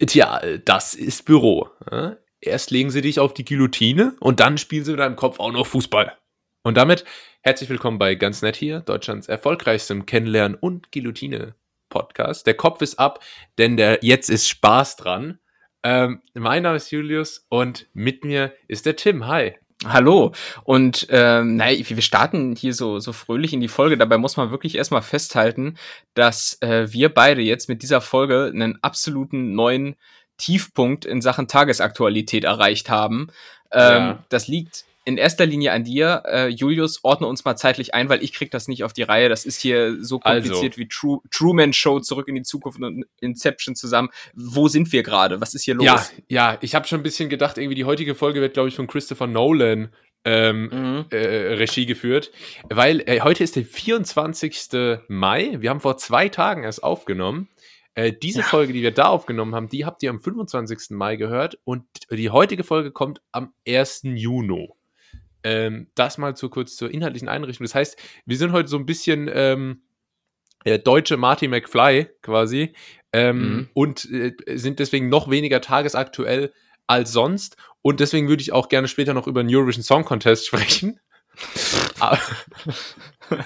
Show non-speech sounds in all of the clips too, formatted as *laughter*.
Tja, das ist Büro. Erst legen sie dich auf die Guillotine und dann spielen sie in deinem Kopf auch noch Fußball. Und damit herzlich willkommen bei Ganz Nett hier, Deutschlands erfolgreichstem Kennenlernen und Guillotine Podcast. Der Kopf ist ab, denn der jetzt ist Spaß dran. Ähm, mein Name ist Julius und mit mir ist der Tim. Hi. Hallo. Und ähm, naja, wir starten hier so, so fröhlich in die Folge. Dabei muss man wirklich erstmal festhalten, dass äh, wir beide jetzt mit dieser Folge einen absoluten neuen Tiefpunkt in Sachen Tagesaktualität erreicht haben. Ähm, ja. Das liegt in erster Linie an dir. Äh, Julius, ordne uns mal zeitlich ein, weil ich krieg das nicht auf die Reihe. Das ist hier so kompliziert also. wie True, Truman Show, Zurück in die Zukunft und Inception zusammen. Wo sind wir gerade? Was ist hier los? Ja, ja ich habe schon ein bisschen gedacht, irgendwie die heutige Folge wird, glaube ich, von Christopher Nolan ähm, mhm. äh, Regie geführt, weil äh, heute ist der 24. Mai. Wir haben vor zwei Tagen erst aufgenommen. Äh, diese ja. Folge, die wir da aufgenommen haben, die habt ihr am 25. Mai gehört und die heutige Folge kommt am 1. Juni. Ähm, das mal zu kurz zur inhaltlichen Einrichtung. Das heißt, wir sind heute so ein bisschen ähm, äh, deutsche Marty McFly quasi ähm, mhm. und äh, sind deswegen noch weniger tagesaktuell als sonst. Und deswegen würde ich auch gerne später noch über den Eurovision Song Contest *laughs* sprechen. aber, *laughs*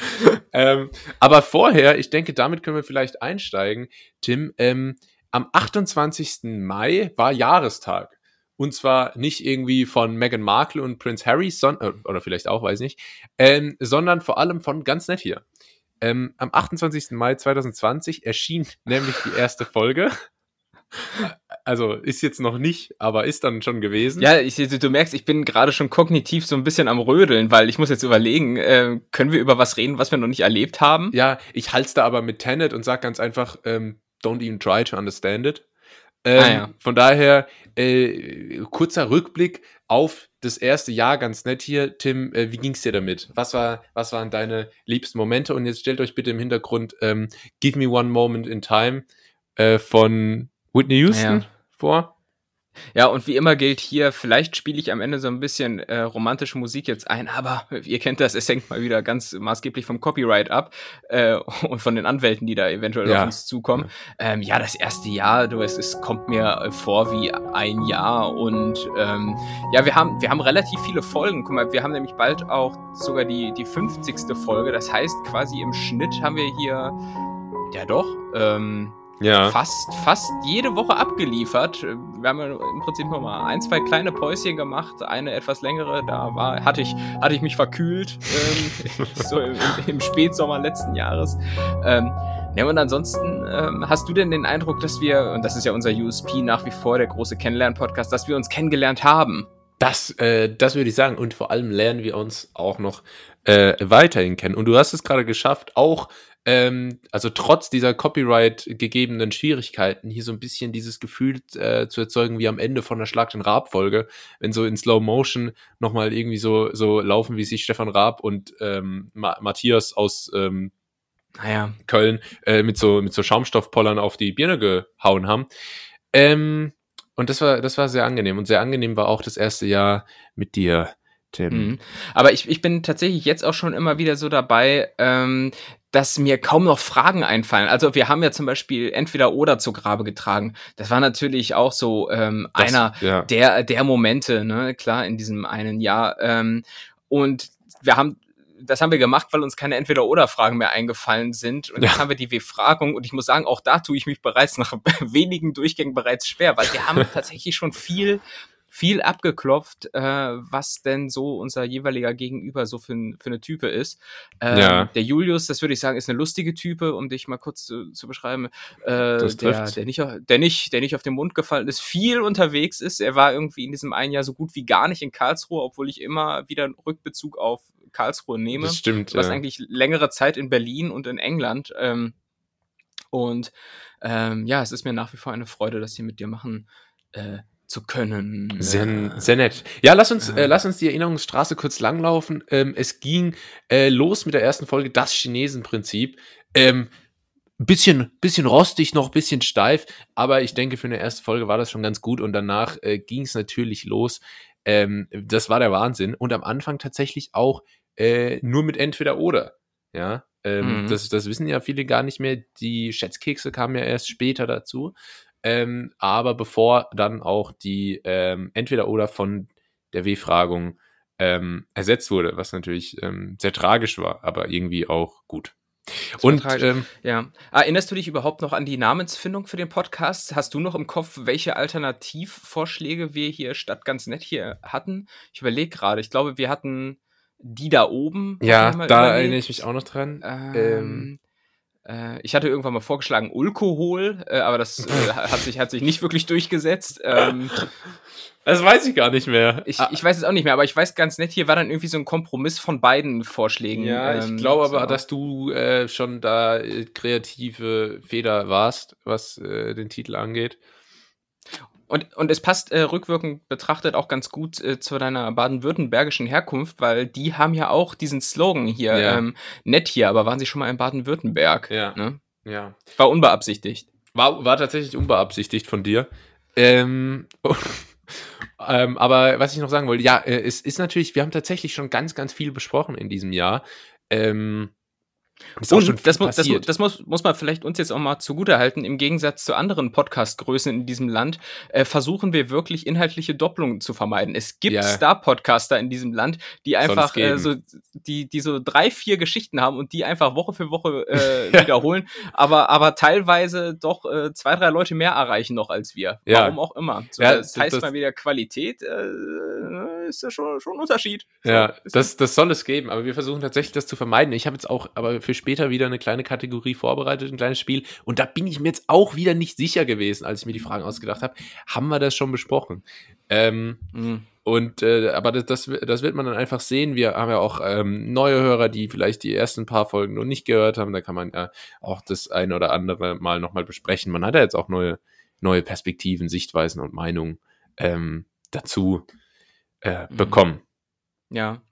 ähm, aber, vorher, ich denke, damit können wir vielleicht einsteigen. Tim, ähm, am 28. Mai war Jahrestag. Und zwar nicht irgendwie von Meghan Markle und Prince Harry, son äh, oder vielleicht auch, weiß nicht, ähm, sondern vor allem von ganz nett hier. Ähm, am 28. Mai 2020 erschien *laughs* nämlich die erste Folge. Also ist jetzt noch nicht, aber ist dann schon gewesen. Ja, ich, du merkst, ich bin gerade schon kognitiv so ein bisschen am Rödeln, weil ich muss jetzt überlegen, äh, können wir über was reden, was wir noch nicht erlebt haben? Ja, ich halte da aber mit Tenet und sag ganz einfach, ähm, don't even try to understand it. Ähm, ah, ja. Von daher, äh, kurzer Rückblick auf das erste Jahr, ganz nett hier. Tim, äh, wie es dir damit? Was, war, was waren deine liebsten Momente? Und jetzt stellt euch bitte im Hintergrund ähm, Give Me One Moment in Time äh, von Whitney Houston ja. vor. Ja, und wie immer gilt hier, vielleicht spiele ich am Ende so ein bisschen äh, romantische Musik jetzt ein, aber ihr kennt das, es hängt mal wieder ganz maßgeblich vom Copyright ab äh, *laughs* und von den Anwälten, die da eventuell ja. auf uns zukommen. Ja. Ähm, ja, das erste Jahr, du, es, es kommt mir vor wie ein Jahr und ähm, ja, wir haben, wir haben relativ viele Folgen. Guck mal, wir haben nämlich bald auch sogar die, die 50. Folge. Das heißt, quasi im Schnitt haben wir hier, ja doch, ähm, ja. fast, fast jede Woche abgeliefert. Wir haben ja im Prinzip noch mal ein, zwei kleine Päuschen gemacht, eine etwas längere, da war, hatte ich, hatte ich mich verkühlt, ähm, *laughs* so im, im, Spätsommer letzten Jahres. Ähm, ja, und ansonsten ähm, hast du denn den Eindruck, dass wir, und das ist ja unser USP nach wie vor, der große Kennenlern-Podcast, dass wir uns kennengelernt haben? Das, äh, das würde ich sagen. Und vor allem lernen wir uns auch noch äh, weiterhin kennen. Und du hast es gerade geschafft, auch ähm, also trotz dieser Copyright gegebenen Schwierigkeiten, hier so ein bisschen dieses Gefühl äh, zu erzeugen, wie am Ende von der Schlag den Raab-Folge, wenn so in Slow Motion nochmal irgendwie so, so laufen, wie sich Stefan Raab und ähm, Ma Matthias aus ähm, naja, Köln äh, mit, so, mit so Schaumstoffpollern auf die Birne gehauen haben. Ähm, und das war, das war sehr angenehm. Und sehr angenehm war auch das erste Jahr mit dir, Tim. Mhm. Aber ich, ich bin tatsächlich jetzt auch schon immer wieder so dabei, ähm, dass mir kaum noch Fragen einfallen. Also wir haben ja zum Beispiel entweder oder zu Grabe getragen. Das war natürlich auch so ähm, das, einer ja. der, der Momente, ne, klar, in diesem einen Jahr. Ähm, und wir haben das haben wir gemacht, weil uns keine Entweder-Oder-Fragen mehr eingefallen sind. Und ja. jetzt haben wir die W-Fragung. Und ich muss sagen, auch da tue ich mich bereits nach *laughs* wenigen Durchgängen bereits schwer, weil wir haben *laughs* tatsächlich schon viel viel abgeklopft, äh, was denn so unser jeweiliger Gegenüber so für, für eine Type ist. Ähm, ja. Der Julius, das würde ich sagen, ist eine lustige Type, um dich mal kurz zu, zu beschreiben. Äh, der, der, nicht, der, nicht, der nicht auf den Mund gefallen ist, viel unterwegs ist. Er war irgendwie in diesem einen Jahr so gut wie gar nicht in Karlsruhe, obwohl ich immer wieder einen Rückbezug auf Karlsruhe nehme. Das stimmt. Du ja. eigentlich längere Zeit in Berlin und in England. Ähm, und ähm, ja, es ist mir nach wie vor eine Freude, das hier mit dir machen äh, zu können. Sehr, äh, sehr nett. Ja, lass uns, äh, lass uns die Erinnerungsstraße kurz langlaufen. Ähm, es ging äh, los mit der ersten Folge, das Chinesenprinzip. Ähm, bisschen, bisschen rostig, noch bisschen steif, aber ich denke, für eine erste Folge war das schon ganz gut und danach äh, ging es natürlich los. Ähm, das war der Wahnsinn und am Anfang tatsächlich auch äh, nur mit entweder oder. Ja, ähm, mhm. das, das wissen ja viele gar nicht mehr. Die Schätzkekse kamen ja erst später dazu. Ähm, aber bevor dann auch die ähm, entweder oder von der W-Fragung ähm, ersetzt wurde, was natürlich ähm, sehr tragisch war, aber irgendwie auch gut. Und ähm, ja, erinnerst du dich überhaupt noch an die Namensfindung für den Podcast? Hast du noch im Kopf, welche Alternativvorschläge wir hier statt ganz nett hier hatten? Ich überlege gerade. Ich glaube, wir hatten die da oben. Ja, da überlegt. erinnere ich mich auch noch dran. Ähm, ähm äh, ich hatte irgendwann mal vorgeschlagen Alkohol, äh, aber das äh, *laughs* hat, sich, hat sich nicht wirklich durchgesetzt. Ähm, das weiß ich gar nicht mehr. Ich, ich weiß es auch nicht mehr, aber ich weiß ganz nett, hier war dann irgendwie so ein Kompromiss von beiden Vorschlägen. Ja, ähm, ich glaube aber, so. dass du äh, schon da äh, kreative Feder warst, was äh, den Titel angeht. Und, und es passt äh, rückwirkend betrachtet auch ganz gut äh, zu deiner baden-württembergischen Herkunft, weil die haben ja auch diesen Slogan hier, ja. ähm, nett hier, aber waren sie schon mal in Baden-Württemberg? Ja. Ne? ja. War unbeabsichtigt. War, war tatsächlich unbeabsichtigt von dir. Ähm, *laughs* ähm, aber was ich noch sagen wollte, ja, äh, es ist natürlich, wir haben tatsächlich schon ganz, ganz viel besprochen in diesem Jahr. Ähm, das und das, das, das, muss, muss man vielleicht uns jetzt auch mal zugutehalten. Im Gegensatz zu anderen Podcast-Größen in diesem Land äh, versuchen wir wirklich inhaltliche Doppelungen zu vermeiden. Es gibt ja. Star-Podcaster in diesem Land, die einfach äh, so, die, die so drei, vier Geschichten haben und die einfach Woche für Woche äh, *laughs* wiederholen, aber, aber teilweise doch äh, zwei, drei Leute mehr erreichen noch als wir. Ja. Warum auch immer. So, ja, das heißt das, mal wieder Qualität äh, ist ja schon, schon ein Unterschied. Ja, so, das, das soll es geben, aber wir versuchen tatsächlich das zu vermeiden. Ich habe jetzt auch, aber für später wieder eine kleine Kategorie vorbereitet, ein kleines Spiel. Und da bin ich mir jetzt auch wieder nicht sicher gewesen, als ich mir die Fragen ausgedacht habe. Haben wir das schon besprochen? Ähm, mhm. Und äh, aber das, das, das, wird man dann einfach sehen. Wir haben ja auch ähm, neue Hörer, die vielleicht die ersten paar Folgen noch nicht gehört haben. Da kann man ja auch das eine oder andere mal nochmal besprechen. Man hat ja jetzt auch neue, neue Perspektiven, Sichtweisen und Meinungen ähm, dazu äh, mhm. bekommen. Ja.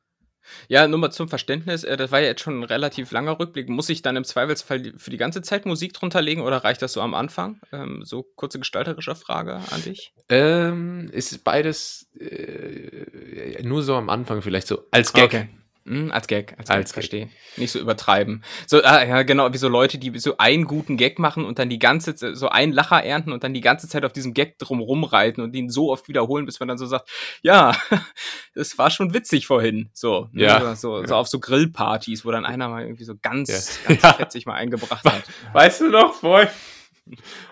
Ja, nur mal zum Verständnis, äh, das war ja jetzt schon ein relativ langer Rückblick. Muss ich dann im Zweifelsfall für die ganze Zeit Musik drunter legen oder reicht das so am Anfang? Ähm, so kurze gestalterische Frage an dich. Ähm, ist beides äh, nur so am Anfang vielleicht so als Gag. Okay. Hm, als Gag, als, als Gag, verstehe. Nicht so übertreiben. So, ah, ja, genau, wie so Leute, die so einen guten Gag machen und dann die ganze Zeit, so einen Lacher ernten und dann die ganze Zeit auf diesem Gag drum rumreiten und ihn so oft wiederholen, bis man dann so sagt, ja, *laughs* das war schon witzig vorhin. So, ne, ja. so, so, so auf so Grillpartys, wo dann einer mal irgendwie so ganz, ja. *laughs* ganz fetzig mal eingebracht hat. Weißt du noch, vorhin?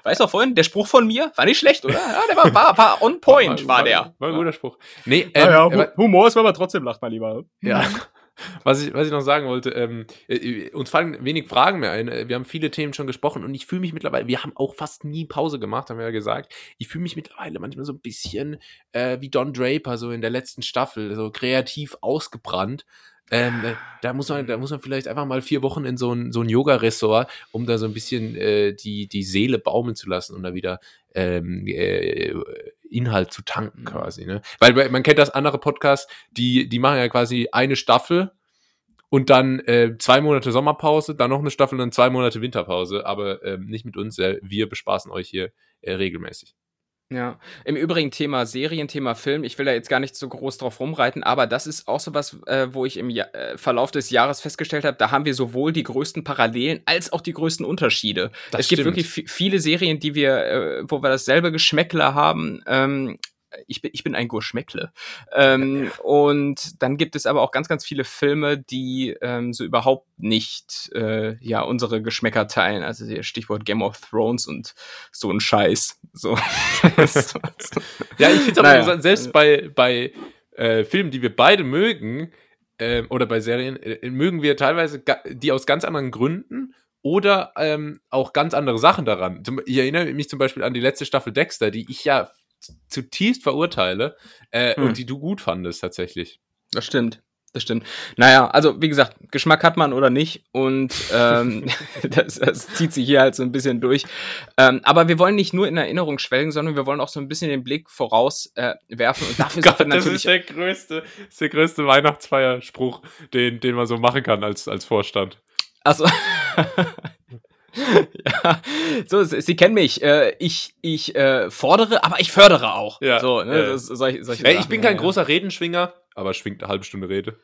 Weißt du vorhin, der Spruch von mir war nicht schlecht, oder? Ja, der war, war, war on point, war, war der. War ein guter Spruch. Nee, ähm, ja, ja, Humor ist, wenn man trotzdem lacht, mein Lieber. Ja. Was ich, was ich noch sagen wollte, ähm, äh, uns fallen wenig Fragen mehr ein. Wir haben viele Themen schon gesprochen und ich fühle mich mittlerweile, wir haben auch fast nie Pause gemacht, haben wir ja gesagt. Ich fühle mich mittlerweile manchmal so ein bisschen äh, wie Don Draper, so in der letzten Staffel, so kreativ ausgebrannt. Ähm, äh, da, muss man, da muss man vielleicht einfach mal vier Wochen in so ein, so ein Yoga-Ressort, um da so ein bisschen äh, die, die Seele baumeln zu lassen und da wieder ähm, äh, Inhalt zu tanken mhm. quasi. Ne? Weil man kennt das andere Podcasts, die, die machen ja quasi eine Staffel und dann äh, zwei Monate Sommerpause, dann noch eine Staffel und dann zwei Monate Winterpause, aber ähm, nicht mit uns. Äh, wir bespaßen euch hier äh, regelmäßig. Ja, im Übrigen Thema Serien, Thema Film, ich will da jetzt gar nicht so groß drauf rumreiten, aber das ist auch so was, äh, wo ich im ja äh, Verlauf des Jahres festgestellt habe, da haben wir sowohl die größten Parallelen als auch die größten Unterschiede. Das es stimmt. gibt wirklich viele Serien, die wir, äh, wo wir dasselbe Geschmäckler haben, ähm, ich bin, ich bin ein Gurschmeckle. Ähm, und dann gibt es aber auch ganz, ganz viele Filme, die ähm, so überhaupt nicht äh, ja unsere Geschmäcker teilen. Also Stichwort Game of Thrones und so ein Scheiß. So. *laughs* ja, ich finde aber naja. selbst bei, bei äh, Filmen, die wir beide mögen, äh, oder bei Serien, äh, mögen wir teilweise die aus ganz anderen Gründen oder ähm, auch ganz andere Sachen daran. Ich erinnere mich zum Beispiel an die letzte Staffel Dexter, die ich ja zutiefst verurteile äh, hm. und die du gut fandest tatsächlich. Das stimmt. Das stimmt. Naja, also wie gesagt, Geschmack hat man oder nicht und ähm, *laughs* das, das, zieht sich hier halt so ein bisschen durch. Ähm, aber wir wollen nicht nur in Erinnerung schwelgen, sondern wir wollen auch so ein bisschen den Blick vorauswerfen äh, werfen und dafür *laughs* Gott, natürlich. Das ist der größte, ist der größte Weihnachtsfeierspruch, den, den man so machen kann als, als Vorstand. Also *laughs* *laughs* ja, so, sie kennen mich. Äh, ich ich äh, fordere, aber ich fördere auch. Ja, so, ne, ja. das, solch, solche Ey, ich bin kein ja, großer Redenschwinger, aber schwingt eine halbe Stunde Rede.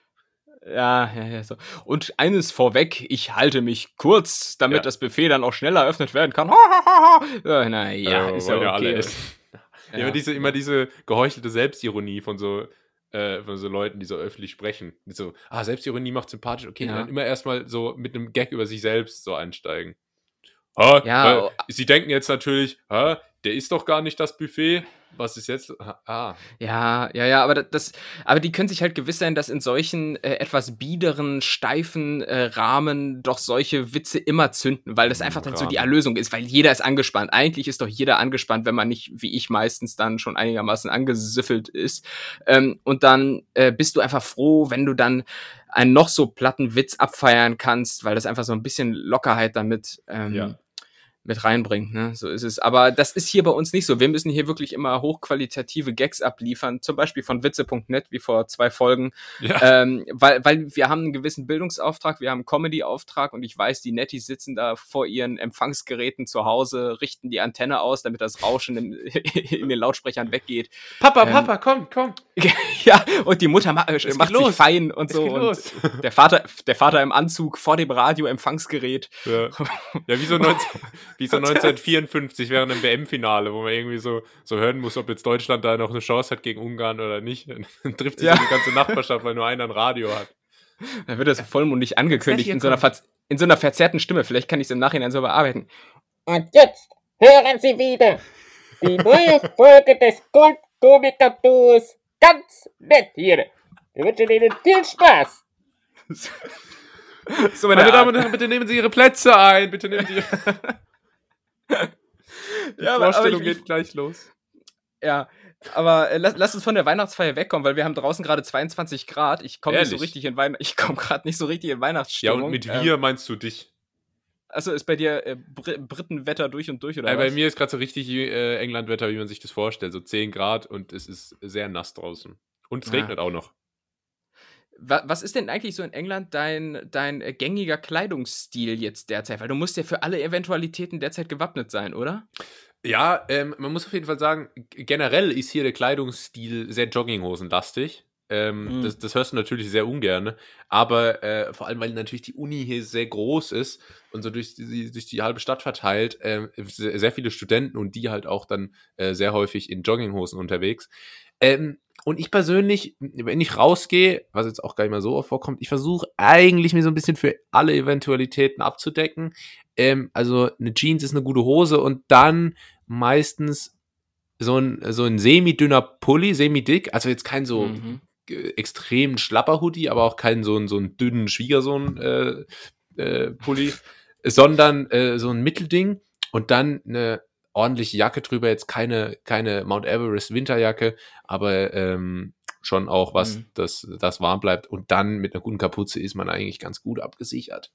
Ja, ja, ja, so. Und eines vorweg, ich halte mich kurz, damit ja. das Buffet dann auch schneller eröffnet werden kann. *laughs* ja, naja, ist ja okay. Alle *laughs* ja. Immer, diese, immer diese geheuchelte Selbstironie von so, äh, von so Leuten, die so öffentlich sprechen. Die so, ah, Selbstironie macht sympathisch, okay, ja. dann immer erstmal so mit einem Gag über sich selbst so einsteigen. Ah, ja, äh, sie denken jetzt natürlich, ah, der ist doch gar nicht das Buffet. Was ist jetzt? Ah. Ja, ja, ja, aber das, aber die können sich halt gewiss sein, dass in solchen äh, etwas biederen, steifen äh, Rahmen doch solche Witze immer zünden, weil das einfach dann so die Erlösung ist, weil jeder ist angespannt. Eigentlich ist doch jeder angespannt, wenn man nicht, wie ich meistens dann schon einigermaßen angesüffelt ist. Ähm, und dann äh, bist du einfach froh, wenn du dann einen noch so platten Witz abfeiern kannst, weil das einfach so ein bisschen Lockerheit damit ähm, ja mit reinbringt. Ne? So ist es. Aber das ist hier bei uns nicht so. Wir müssen hier wirklich immer hochqualitative Gags abliefern, zum Beispiel von witze.net, wie vor zwei Folgen. Ja. Ähm, weil, weil wir haben einen gewissen Bildungsauftrag, wir haben einen Comedy-Auftrag und ich weiß, die Netties sitzen da vor ihren Empfangsgeräten zu Hause, richten die Antenne aus, damit das Rauschen in, *laughs* in den Lautsprechern weggeht. Papa, ähm, Papa, komm, komm. *laughs* ja, und die Mutter ma es macht sich fein und so. Und der Vater, der Vater im Anzug vor dem Radio-Empfangsgerät. Ja. ja, wie so 19, *laughs* wie so 1954 während einem WM-Finale, wo man irgendwie so, so hören muss, ob jetzt Deutschland da noch eine Chance hat gegen Ungarn oder nicht. Dann *laughs* trifft sich ja. die ganze Nachbarschaft, weil nur einer ein Radio hat. Dann wird das vollmundig angekündigt in so, einer in so einer verzerrten Stimme. Vielleicht kann ich es im Nachhinein so bearbeiten. Und jetzt hören Sie wieder die neue *laughs* Folge des Gold-Komiker-Duos. Ganz nett hier. Wir wünschen Ihnen viel Spaß. So, meine, meine Damen und Herren, bitte nehmen Sie Ihre Plätze ein. Bitte nehmen Sie Ihre *laughs* Die ja, Vorstellung aber ich, geht gleich los. Ja, aber äh, lass, lass, uns von der Weihnachtsfeier wegkommen, weil wir haben draußen gerade 22 Grad. Ich komme nicht so richtig in Weihn ich komme gerade nicht so richtig in Weihnachtsstimmung. Ja, und mit wir ähm, meinst du dich? Also ist bei dir äh, Br Britenwetter durch und durch oder ja, was? Bei mir ist gerade so richtig äh, Englandwetter, wie man sich das vorstellt, so 10 Grad und es ist sehr nass draußen und es ja. regnet auch noch. Was ist denn eigentlich so in England dein, dein gängiger Kleidungsstil jetzt derzeit? Weil du musst ja für alle Eventualitäten derzeit gewappnet sein, oder? Ja, ähm, man muss auf jeden Fall sagen, generell ist hier der Kleidungsstil sehr Jogginghosenlastig. Ähm, mhm. das, das, hörst du natürlich sehr ungern, aber äh, vor allem, weil natürlich die Uni hier sehr groß ist und so durch die, durch die halbe Stadt verteilt, äh, sehr viele Studenten und die halt auch dann äh, sehr häufig in Jogginghosen unterwegs. Ähm, und ich persönlich, wenn ich rausgehe, was jetzt auch gar nicht mal so oft vorkommt, ich versuche eigentlich mir so ein bisschen für alle Eventualitäten abzudecken. Ähm, also eine Jeans ist eine gute Hose und dann meistens so ein, so ein semi-dünner Pulli, semi-dick, also jetzt kein so mhm. extrem schlapper Hoodie, aber auch kein so, so einen dünnen Schwiegersohn-Pulli, äh, äh, *laughs* sondern äh, so ein Mittelding und dann eine ordentliche Jacke drüber, jetzt keine, keine Mount Everest Winterjacke, aber ähm, schon auch was, mhm. das, das warm bleibt. Und dann mit einer guten Kapuze ist man eigentlich ganz gut abgesichert.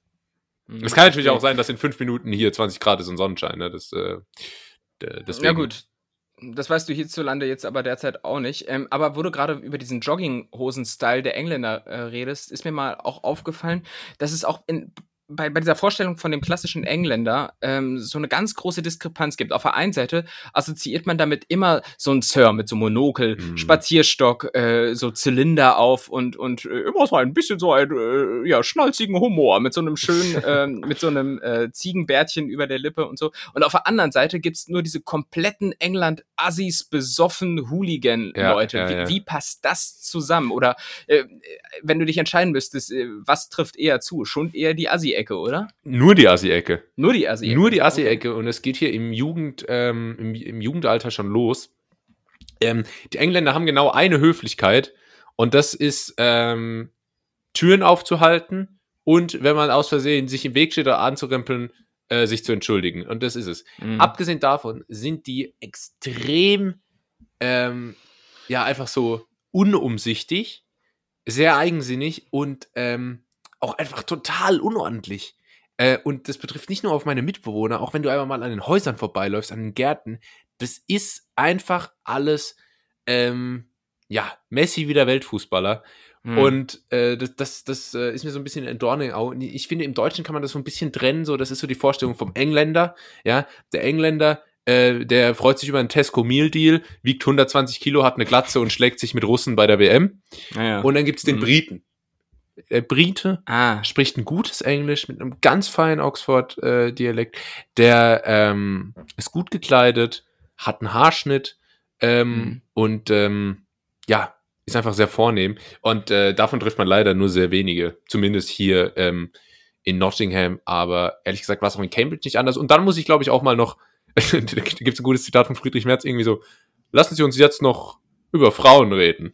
Mhm. Es kann natürlich auch sein, dass in fünf Minuten hier 20 Grad ist und Sonnenschein. Ne? Das, äh, deswegen. Ja, gut. Das weißt du hierzulande jetzt aber derzeit auch nicht. Ähm, aber wo du gerade über diesen Jogginghosen-Style der Engländer äh, redest, ist mir mal auch aufgefallen, dass es auch in bei, bei dieser Vorstellung von dem klassischen Engländer ähm, so eine ganz große Diskrepanz gibt. Auf der einen Seite assoziiert man damit immer so ein Sir mit so Monokel, mhm. Spazierstock, äh, so Zylinder auf und, und äh, immer so ein bisschen so ein äh, ja, schnalzigen Humor mit so einem schönen, *laughs* äh, mit so einem äh, Ziegenbärtchen über der Lippe und so. Und auf der anderen Seite gibt's nur diese kompletten England-Assis besoffen Hooligan-Leute. Ja, ja, ja. wie, wie, passt das zusammen? Oder äh, wenn du dich entscheiden müsstest, äh, was trifft eher zu? Schon eher die Assi Assi-Ecke, oder? Nur die Assi-Ecke. Nur die Assi-Ecke. Nur die Assi-Ecke. Und es geht hier im, Jugend, ähm, im, im Jugendalter schon los. Ähm, die Engländer haben genau eine Höflichkeit und das ist ähm, Türen aufzuhalten und wenn man aus Versehen sich im Weg steht oder anzurempeln, äh, sich zu entschuldigen. Und das ist es. Mhm. Abgesehen davon sind die extrem, ähm, ja, einfach so unumsichtig, sehr eigensinnig und ähm, auch einfach total unordentlich. Äh, und das betrifft nicht nur auf meine Mitbewohner, auch wenn du einmal mal an den Häusern vorbeiläufst, an den Gärten. Das ist einfach alles, ähm, ja, Messi wie der Weltfußballer. Hm. Und äh, das, das, das äh, ist mir so ein bisschen ein Dorn Ich finde, im Deutschen kann man das so ein bisschen trennen. So, das ist so die Vorstellung vom Engländer. Ja, der Engländer, äh, der freut sich über einen Tesco Meal Deal, wiegt 120 Kilo, hat eine Glatze und schlägt sich mit Russen bei der WM. Ja, ja. Und dann gibt's den hm. Briten äh, Brite, Ah. spricht ein gutes Englisch mit einem ganz feinen Oxford-Dialekt. der ähm, ist gut gekleidet, hat einen Haarschnitt ähm, Mhm. und ähm, ja, ist einfach sehr vornehm. Und äh, davon trifft man leider nur sehr wenige, zumindest hier ähm, in Nottingham. Aber ehrlich gesagt war es auch in Cambridge nicht anders. Und dann muss ich, glaube ich, auch mal noch, *laughs* da gibt es ein gutes Zitat von Friedrich Merz, irgendwie so, lassen Sie uns jetzt noch über Frauen reden.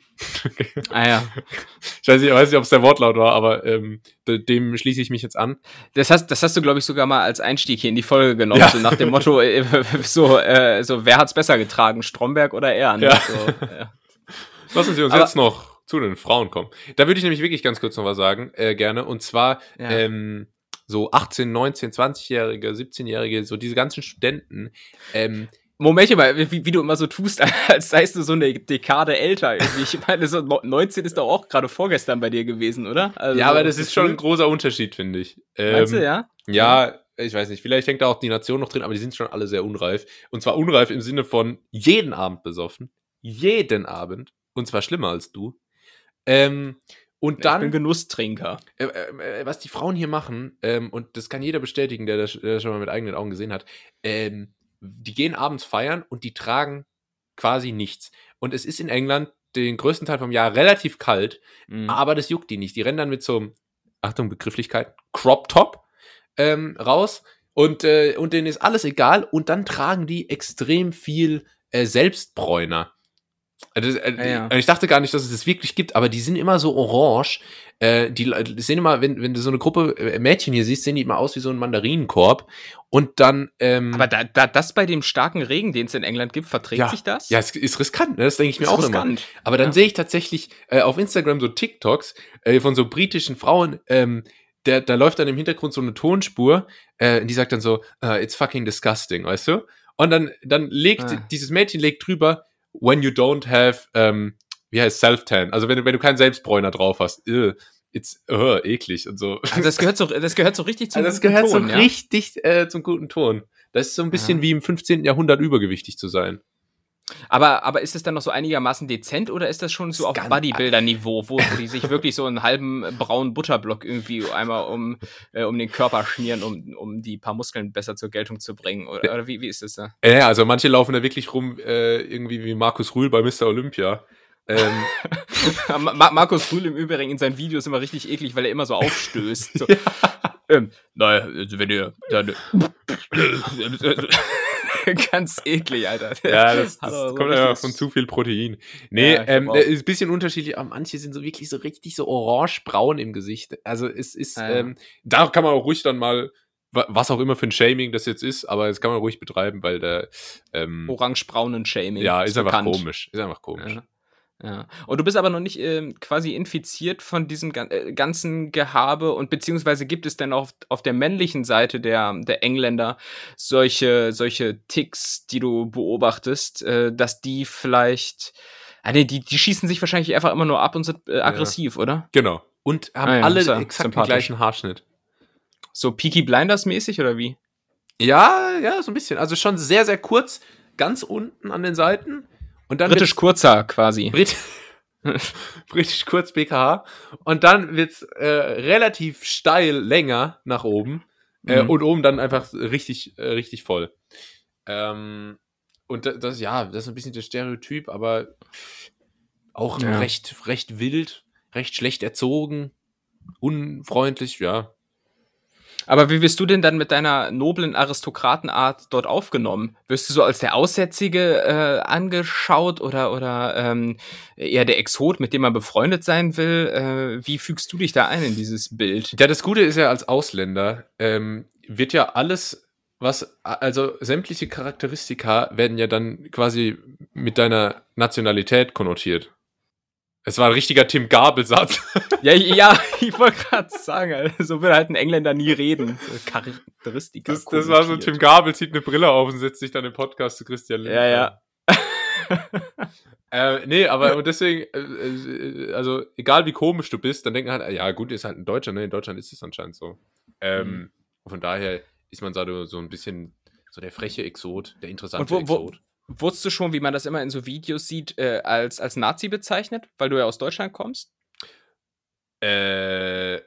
Ah ja. Ich weiß nicht, ich weiß nicht ob es der Wortlaut war, aber ähm, de- dem schließe ich mich jetzt an. Das hast, das hast du, glaube ich, sogar mal als Einstieg hier in die Folge genommen, Ja. so nach dem Motto, äh, *laughs* so, äh, so wer hat's besser getragen, Stromberg oder er? Ne? Ja. So, ja. Lassen Sie uns Aber- jetzt noch zu den Frauen kommen. Da würde ich nämlich wirklich ganz kurz noch was sagen, äh, gerne. Und zwar Ja. ähm, so 18, 19, 20-Jährige, 17-Jährige, so diese ganzen Studenten. Ähm, Moment mal, wie, wie du immer so tust, *laughs* als seist du so eine Dekade älter. Irgendwie. Ich meine, so no- 19 ist doch auch gerade vorgestern bei dir gewesen, oder? Also, ja, aber das ist schon ein großer Unterschied, finde ich. Ähm, Meinst du, ja? Ja, ich weiß nicht. Vielleicht hängt da auch die Nation noch drin, aber die sind schon alle sehr unreif. Und zwar unreif im Sinne von jeden Abend besoffen. Jeden Abend. Und zwar schlimmer als du. Ähm, und Ich bin dann, Genusstrinker. äh, äh, was die Frauen hier machen, ähm, und das kann jeder bestätigen, der das, der das schon mal mit eigenen Augen gesehen hat, ähm, die gehen abends feiern und die tragen quasi nichts. Und es ist in England den größten Teil vom Jahr relativ kalt. Mhm. Aber das juckt die nicht. Die rennen dann mit so einem, Achtung, Begrifflichkeit, Crop Top ähm, raus und, äh, und denen ist alles egal und dann tragen die extrem viel äh, Selbstbräuner. Also, äh, Ja, ja. die- Ich dachte gar nicht, dass es das wirklich gibt, aber die sind immer so orange. Äh, die, die sehen immer, wenn, wenn du so eine Gruppe äh, Mädchen hier siehst, sehen die immer aus wie so ein Mandarinenkorb. Und dann. Ähm, Aber da, da, das bei dem starken Regen, den es in England gibt, verträgt Ja. sich das? ja, es ist riskant, ne? das denke ich mir Ist auch immer. riskant. Aber dann Ja. sehe ich tatsächlich äh, auf Instagram so TikToks äh, von so britischen Frauen, ähm, der, da läuft dann im Hintergrund so eine Tonspur, äh, die sagt dann so, uh, it's fucking disgusting, weißt du? Und dann, dann legt, Ah. dieses Mädchen legt drüber, when you don't have, ähm, wie heißt Self-Tan, also wenn du, wenn du keinen Selbstbräuner drauf hast, ew, it's uh, eklig und so. Also das gehört so, das gehört so richtig *laughs* zum Also das guten gehört Ton, so ja? richtig äh, zum guten Ton. Das ist so ein bisschen Ja. wie im 15. Jahrhundert übergewichtig zu sein. Aber, aber ist es dann noch so einigermaßen dezent oder ist das schon so auf Bodybuilder-Niveau, wo die sich *laughs* wirklich so einen halben braunen Butterblock irgendwie einmal um, äh, um den Körper schmieren, um, um die paar Muskeln besser zur Geltung zu bringen? Oder, oder wie, wie ist das da? Ja, ja, also manche laufen da wirklich rum, äh, irgendwie wie Markus Rühl bei Mr. Olympia. Ähm, *laughs* Ma Markus Rühl im Übrigen in seinen Videos immer richtig eklig, weil er immer so aufstößt. *laughs* So. ähm, naja, also wenn ihr dann. *laughs* Ganz eklig, Alter. ja, das, *laughs* das so kommt einfach von zu viel Protein. Nee, Ja, ähm, äh, ist ein bisschen unterschiedlich, aber manche sind so wirklich so richtig so orange-braun im Gesicht. Also es ist, Ah, ja. ähm, da kann man auch ruhig dann mal, wa- was auch immer für ein Shaming das jetzt ist, aber das kann man ruhig betreiben, weil der, ähm, Orange-braunen Shaming. ja, ist, einfach bekannt. komisch. Ist einfach komisch. Ja. Ja. Und du bist aber noch nicht ähm, quasi infiziert von diesem äh, ganzen Gehabe und beziehungsweise gibt es denn auf, auf der männlichen Seite der, der Engländer solche, solche Ticks, die du beobachtest, äh, dass die vielleicht, ah, nee, die, die schießen sich wahrscheinlich einfach immer nur ab und sind äh, aggressiv, oder? Genau. Und haben Ah ja, alle ja exakt den gleichen Haarschnitt. So Peaky Blinders mäßig oder wie? Ja, ja, so ein bisschen. Also schon sehr, sehr kurz, ganz unten an den Seiten. Und dann Britisch kurzer quasi. Brit *laughs* Britisch kurz BKH. Und dann wird's äh, relativ steil länger nach oben. Äh, Mhm. und oben dann einfach richtig, äh, richtig voll. Ähm, und das, das, ja, das ist ein bisschen das Stereotyp, aber auch Ja. recht, recht wild, recht schlecht erzogen, unfreundlich, ja. Aber wie wirst du denn dann mit deiner noblen Aristokratenart dort aufgenommen? Wirst du so als der Aussätzige äh, angeschaut oder, oder ähm, eher der Exot, mit dem man befreundet sein will? Äh, wie fügst du dich da ein in dieses Bild? Ja, das Gute ist ja, als Ausländer ähm, wird ja alles, was, also sämtliche Charakteristika werden ja dann quasi mit deiner Nationalität konnotiert. Es war ein richtiger Tim Gabel-Satz. *laughs* Ja, ja, ich wollte gerade sagen, Alter, so will halt ein Engländer nie reden. So Charakteristika. Das, das war so, Tim Gabel zieht eine Brille auf und setzt sich dann im Podcast zu Christian Ja, ja. *laughs* Äh, nee, aber und deswegen, äh, äh, also egal wie komisch du bist, dann denken halt, ja gut, ist halt ein Deutscher, ne? In Deutschland ist es anscheinend so. Ähm, Mhm. Von daher ist man so, so ein bisschen so der freche Exot, der interessante wo- wo- Exot. Wurdest du schon, wie man das immer in so Videos sieht, äh, als, als Nazi bezeichnet, weil du ja aus Deutschland kommst? Äh,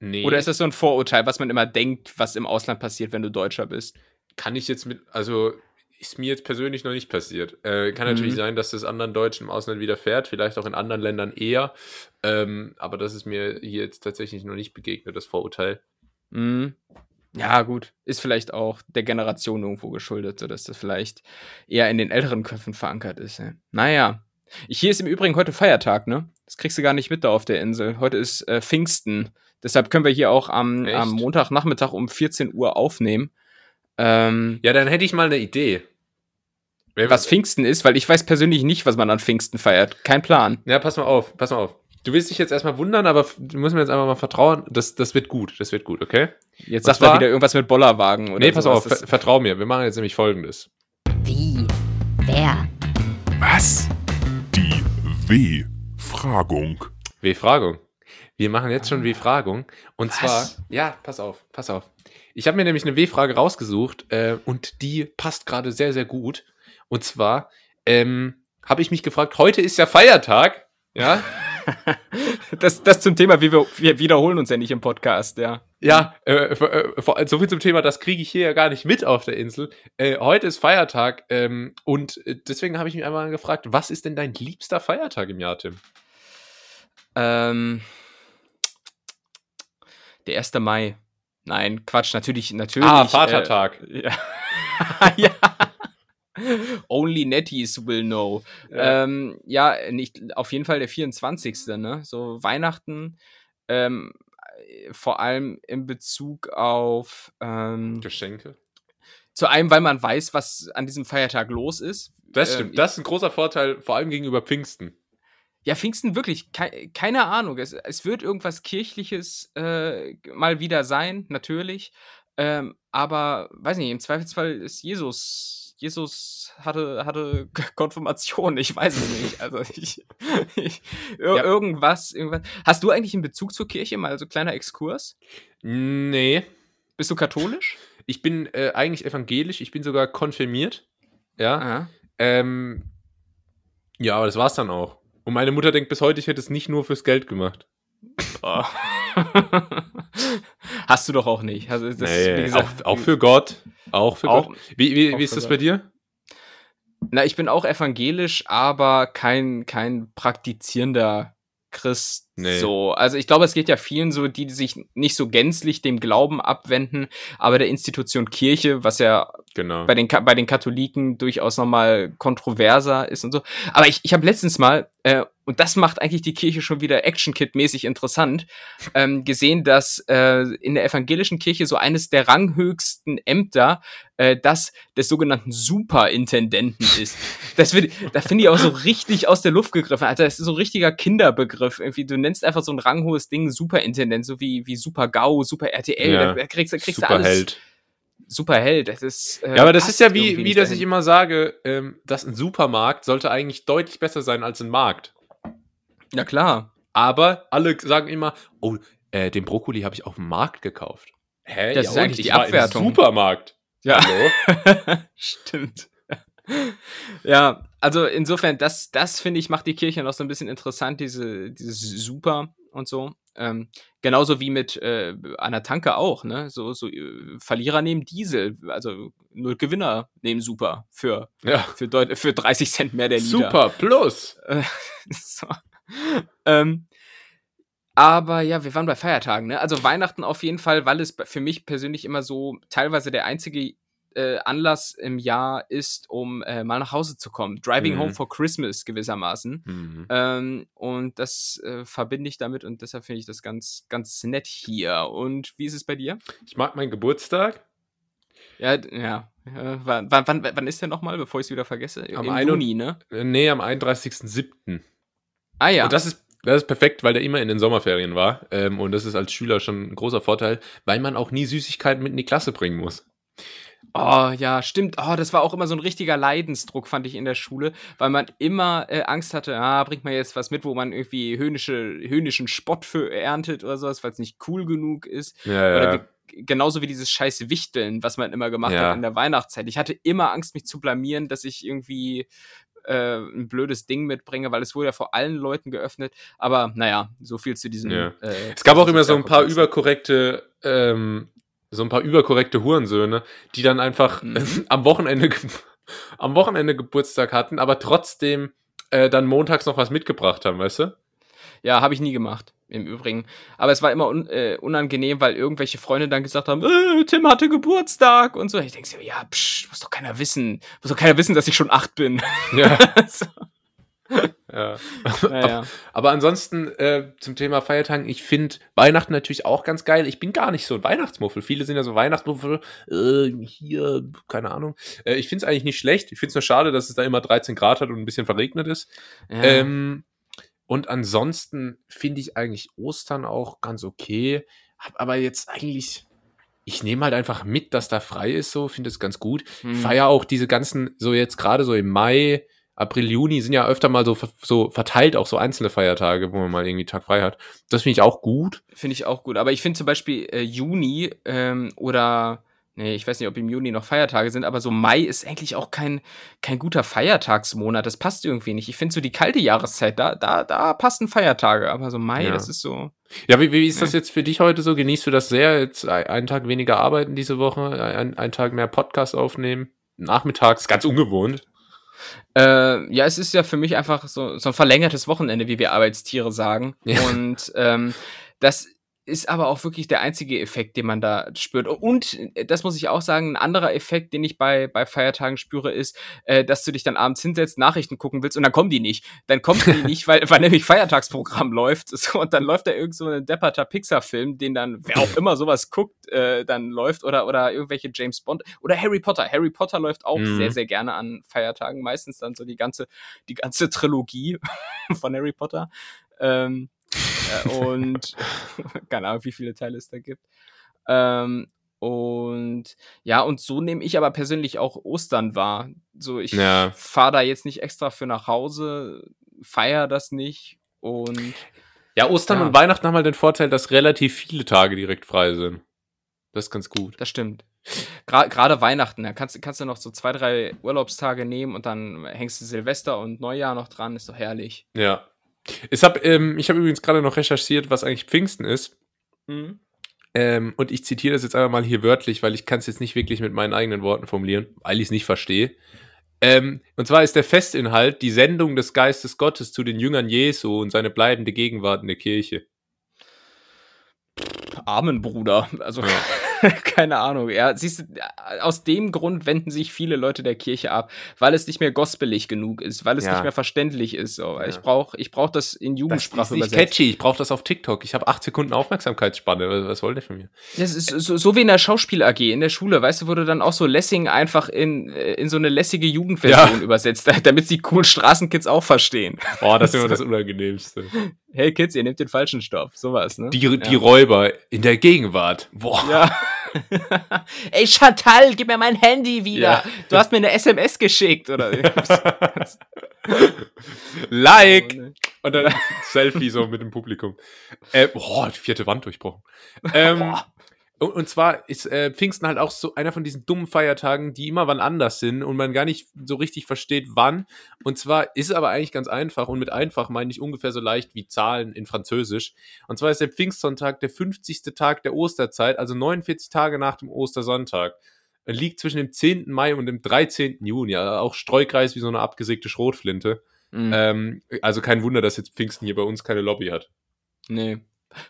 nee. Oder ist das so ein Vorurteil, was man immer denkt, was im Ausland passiert, wenn du Deutscher bist? kann ich jetzt mit, also ist mir jetzt persönlich noch nicht passiert. Äh, kann natürlich Mhm. sein, dass das anderen Deutschen im Ausland widerfährt, vielleicht auch in anderen Ländern eher. Ähm, aber das ist mir hier jetzt tatsächlich noch nicht begegnet, das Vorurteil. Mhm. Ja, gut. Ist vielleicht auch der Generation irgendwo geschuldet, sodass das vielleicht eher in den älteren Köpfen verankert ist. Ja. Naja. Ich, hier ist im Übrigen heute Feiertag, ne? Das kriegst du gar nicht mit da auf der Insel. Heute ist äh, Pfingsten. Deshalb können wir hier auch am, Echt? am Montagnachmittag um 14 Uhr aufnehmen. Ähm, Ja, dann hätte ich mal eine Idee. Was Pfingsten ist, weil ich weiß persönlich nicht, was man an Pfingsten feiert. Kein Plan. Ja, pass mal auf, pass mal auf. Du willst dich jetzt erstmal wundern, aber du musst mir jetzt einfach mal vertrauen, das, das wird gut, das wird gut, okay? Jetzt sagt er wieder irgendwas mit Bollerwagen oder nee, pass sowas. auf, ver vertrau mir. Wir machen jetzt nämlich folgendes. Wie? Wer? Was? Die W-Fragung. W-Fragung. Wir machen jetzt schon W-Fragung. Und zwar, ja, pass auf, pass auf. Ich habe mir nämlich eine W-Frage rausgesucht äh, und die passt gerade sehr, sehr gut. Und zwar ähm, habe ich mich gefragt, heute ist ja Feiertag. Ja, *laughs* Das, das zum Thema, wie wir, wir wiederholen uns ja nicht im Podcast, ja. ja, äh, äh, vor- so viel zum Thema, das kriege ich hier ja gar nicht mit auf der Insel. Äh, heute ist Feiertag ähm, und äh, deswegen habe ich mich einmal gefragt, was ist denn dein liebster Feiertag im Jahr, Tim? Ähm, der 1. Mai. Nein, Quatsch, natürlich, natürlich. Ah, Vatertag. Äh, *laughs* ja. *laughs* ja. Only Netties will know. Ja. Ähm, ja, nicht, auf jeden Fall der 24. Ne? So Weihnachten, ähm, äh, vor allem in Bezug auf ähm, Geschenke. zu einem, weil man weiß, was an diesem Feiertag los ist. Das Ähm, stimmt. Das ist ein großer Vorteil, vor allem gegenüber Pfingsten. Ja, Pfingsten wirklich, kei keine Ahnung. Es, es wird irgendwas Kirchliches äh, mal wieder sein, natürlich. Ähm, aber, weiß nicht, im Zweifelsfall ist Jesus, Jesus hatte, hatte *laughs* Konfirmation, ich weiß es nicht. Also ich, *laughs* ich Ja. irgendwas, irgendwas. Hast du eigentlich einen Bezug zur Kirche? Mal so kleiner Exkurs? Nee. Bist du katholisch? Ich bin äh, eigentlich evangelisch, ich bin sogar konfirmiert. Ja. Ähm, ja, aber das war's dann auch. Und meine Mutter denkt bis heute, ich hätte es nicht nur fürs Geld gemacht. Oh. *laughs* *laughs* Hast du doch auch nicht. Also das, wie gesagt, auch, auch für Gott. Auch für Auch- Gott. Wie, wie, wie ist das Gott. bei dir? Na, ich bin auch evangelisch, aber kein, kein praktizierender Christ. Nee. So. Also ich glaube, es geht ja vielen so, die sich nicht so gänzlich dem Glauben abwenden, aber der Institution Kirche, was ja Genau. bei den, bei den Katholiken durchaus nochmal kontroverser ist und so. Aber ich, ich habe letztens mal, äh, und das macht eigentlich die Kirche schon wieder Action-Kit-mäßig interessant, ähm, gesehen, dass äh, in der evangelischen Kirche so eines der ranghöchsten Ämter äh, das des sogenannten Superintendenten ist. Das, wird- da finde ich auch so richtig aus der Luft gegriffen. Alter, das ist so ein richtiger Kinderbegriff. Irgendwie, du nennst einfach so ein ranghohes Ding Superintendent, so wie, wie Super GAU, Super RTL, Ja. da, kriegst, da kriegst du alles. Superheld. Superheld, das ist. äh, Ja, aber das ist ja wie, wie dass dahin. ich immer sage, ähm, dass ein Supermarkt sollte eigentlich deutlich besser sein als ein Markt. Ja, klar. Aber alle sagen immer, oh, äh, den Brokkoli habe ich auf dem Markt gekauft. Hä? Das ist und? eigentlich Ich die war im Abwertung. Supermarkt. Ja. Hallo? *laughs* Stimmt. Ja, also insofern, das, das finde ich, macht die Kirche noch so ein bisschen interessant, diese, dieses Super und so. Ähm, genauso wie mit äh, der Tanke auch, ne? So, so äh, Verlierer nehmen Diesel, also nur Gewinner nehmen Super für, Ja. für, deut für 30 Cent mehr der Liter. Super Plus. Äh, *laughs* so. ähm, aber ja, wir waren bei Feiertagen, ne? Also Weihnachten auf jeden Fall, weil es für mich persönlich immer so teilweise der einzige äh, Anlass im Jahr ist, um äh, mal nach Hause zu kommen. Driving Mhm. Home for Christmas gewissermaßen. Mhm. Ähm, und das äh, verbinde ich damit und deshalb finde ich das ganz, ganz nett hier. Und wie ist es bei dir? Ich mag meinen Geburtstag. Ja, ja. Äh, wann, wann, wann, wann ist der nochmal, bevor ich es wieder vergesse? Am Im Juni, ne? Äh, Nee, am 31.07. Ah ja. Und das ist, das ist perfekt, weil der immer in den Sommerferien war. Ähm, und das ist als Schüler schon ein großer Vorteil, weil man auch nie Süßigkeiten mit in die Klasse bringen muss. Oh, ja, stimmt. Oh, das war auch immer so ein richtiger Leidensdruck, fand ich in der Schule, weil man immer äh, Angst hatte, ah, bringt man jetzt was mit, wo man irgendwie höhnische, höhnischen Spott für erntet oder sowas, weil es nicht cool genug ist. Ja, Oder wie, genauso wie dieses scheiß Wichteln, was man immer gemacht Ja. hat in der Weihnachtszeit. Ich hatte immer Angst, mich zu blamieren, dass ich irgendwie äh, ein blödes Ding mitbringe, weil es wurde ja vor allen Leuten geöffnet. Aber naja, so viel zu diesem. Ja. Äh, Es gab auch immer so ein paar überkorrekte, ähm, so ein paar überkorrekte Hurensöhne, die dann einfach Mhm. *laughs* am Wochenende, am Wochenende Geburtstag hatten, aber trotzdem äh, dann montags noch was mitgebracht haben, weißt du? Ja, habe ich nie gemacht, im Übrigen. Aber es war immer un äh, unangenehm, weil irgendwelche Freunde dann gesagt haben, äh, Tim hatte Geburtstag und so. Ich denke so, ja, psch, muss doch keiner wissen. Muss doch keiner wissen, dass ich schon acht bin. Ja. *laughs* so, ja. *laughs* naja. *laughs* Aber ansonsten äh, zum Thema Feiertagen, ich finde Weihnachten natürlich auch ganz geil. Ich bin gar nicht so ein Weihnachtsmuffel. Viele sind ja so Weihnachtsmuffel, äh, hier, keine Ahnung. Äh, ich finde es eigentlich nicht schlecht. Ich finde es nur schade, dass es da immer 13 Grad hat und ein bisschen verregnet ist. Ja. Ähm, und ansonsten finde ich eigentlich Ostern auch ganz okay. Hab aber jetzt eigentlich, ich nehme halt einfach mit, dass da frei ist, so, finde es ganz gut. Hm. Ich feiere auch diese ganzen, so jetzt gerade so im Mai, April, Juni sind ja öfter mal so, so verteilt auch so einzelne Feiertage, wo man mal irgendwie Tag frei hat. Das finde ich auch gut. Finde ich auch gut. Aber ich finde zum Beispiel äh, Juni ähm, oder, nee, ich weiß nicht, ob im Juni noch Feiertage sind, aber so Mai ist eigentlich auch kein, kein guter Feiertagsmonat. Das passt irgendwie nicht. Ich finde so die kalte Jahreszeit, da, da, da passen Feiertage. Aber so Mai, Ja. das ist so. Ja, wie, wie ist das jetzt für dich heute so? Genießt du das sehr? Jetzt ein- einen Tag weniger arbeiten diese Woche, ein, einen Tag mehr Podcast aufnehmen? Nachmittags, ganz ungewohnt. Äh, ja, es ist ja für mich einfach so, so ein verlängertes Wochenende, wie wir Arbeitstiere sagen. Ja. Und ähm, das ist aber auch wirklich der einzige Effekt, den man da spürt. Und äh, das muss ich auch sagen, ein anderer Effekt, den ich bei, bei Feiertagen spüre, ist, äh, dass du dich dann abends hinsetzt, Nachrichten gucken willst und dann kommen die nicht. Dann kommen die nicht, weil, weil nämlich Feiertagsprogramm *laughs* läuft. So, und dann läuft da irgend so ein depperter Pixar-Film, den dann, wer auch immer sowas guckt, äh, dann läuft. Oder, oder irgendwelche James Bond. Oder Harry Potter. Harry Potter läuft auch Mhm. sehr, sehr gerne an Feiertagen. Meistens dann so die ganze, die ganze Trilogie *laughs* von Harry Potter. Ähm, äh, und *laughs* keine Ahnung, wie viele Teile es da gibt. Ähm, und ja, und so nehme ich aber persönlich auch Ostern wahr. So, ich Ja. fahre da jetzt nicht extra für nach Hause, feier das nicht und Ja, Ostern Ja. und Weihnachten haben halt den Vorteil, dass relativ viele Tage direkt frei sind. Das ist ganz gut. das stimmt. Gra- Gerade Weihnachten, da kannst, du- kannst du noch so zwei, drei Urlaubstage nehmen und dann hängst du Silvester und Neujahr noch dran, ist doch herrlich. Ja. Ich habe ähm, ich hab übrigens gerade noch recherchiert, was eigentlich Pfingsten ist. Ähm, und ich zitiere das jetzt einfach mal hier wörtlich, weil ich kann es jetzt nicht wirklich mit meinen eigenen Worten formulieren, weil ich es nicht verstehe. Ähm, und zwar ist der Festinhalt die Sendung des Geistes Gottes zu den Jüngern Jesu und seine bleibende Gegenwart in der Kirche. Amen, Bruder. Also, *laughs* *laughs* keine Ahnung. Ja, siehst du, aus dem Grund wenden sich viele Leute der Kirche ab, weil es nicht mehr gospelig genug ist, weil es Ja. nicht mehr verständlich ist. So. Ja. Ich brauche ich brauch das in Das Jugendsprache ist nicht übersetzt. catchy. Ich brauche das auf TikTok. Ich habe acht Sekunden Aufmerksamkeitsspanne. Was, was wollt ihr von mir? Das ist so, so wie in der Schauspiel-AG in der Schule, weißt du, wurde dann auch so Lessing einfach in, in so eine lässige Jugendversion Ja. übersetzt, *laughs* damit sie coolen Straßenkids auch verstehen. Oh, das ist immer *laughs* das Unangenehmste. Hey Kids, ihr nehmt den falschen Stoff. Sowas, ne? Die, die Räuber in der Gegenwart. Boah. Ja. *laughs* *laughs* Ey, Chantal, gib mir mein Handy wieder. Ja. Du hast mir eine SMS geschickt, oder? *laughs* like! Und dann Selfie so mit dem Publikum. Äh, boah, die vierte Wand durchbrochen. Ähm, und, und zwar ist äh, Pfingsten halt auch so einer von diesen dummen Feiertagen, die immer wann anders sind und man gar nicht so richtig versteht, wann. Und zwar ist es aber eigentlich ganz einfach und mit einfach meine ich ungefähr so leicht wie Zahlen in Französisch. Und zwar ist der Pfingstsonntag der 50. Tag der Osterzeit, also 49 Tage nach dem Ostersonntag. Er liegt zwischen dem 10. Mai und dem 13. Juni, also auch streukreis wie so eine abgesägte Schrotflinte. Mhm. Ähm, also kein Wunder, dass jetzt Pfingsten hier bei uns keine Lobby hat. Nee.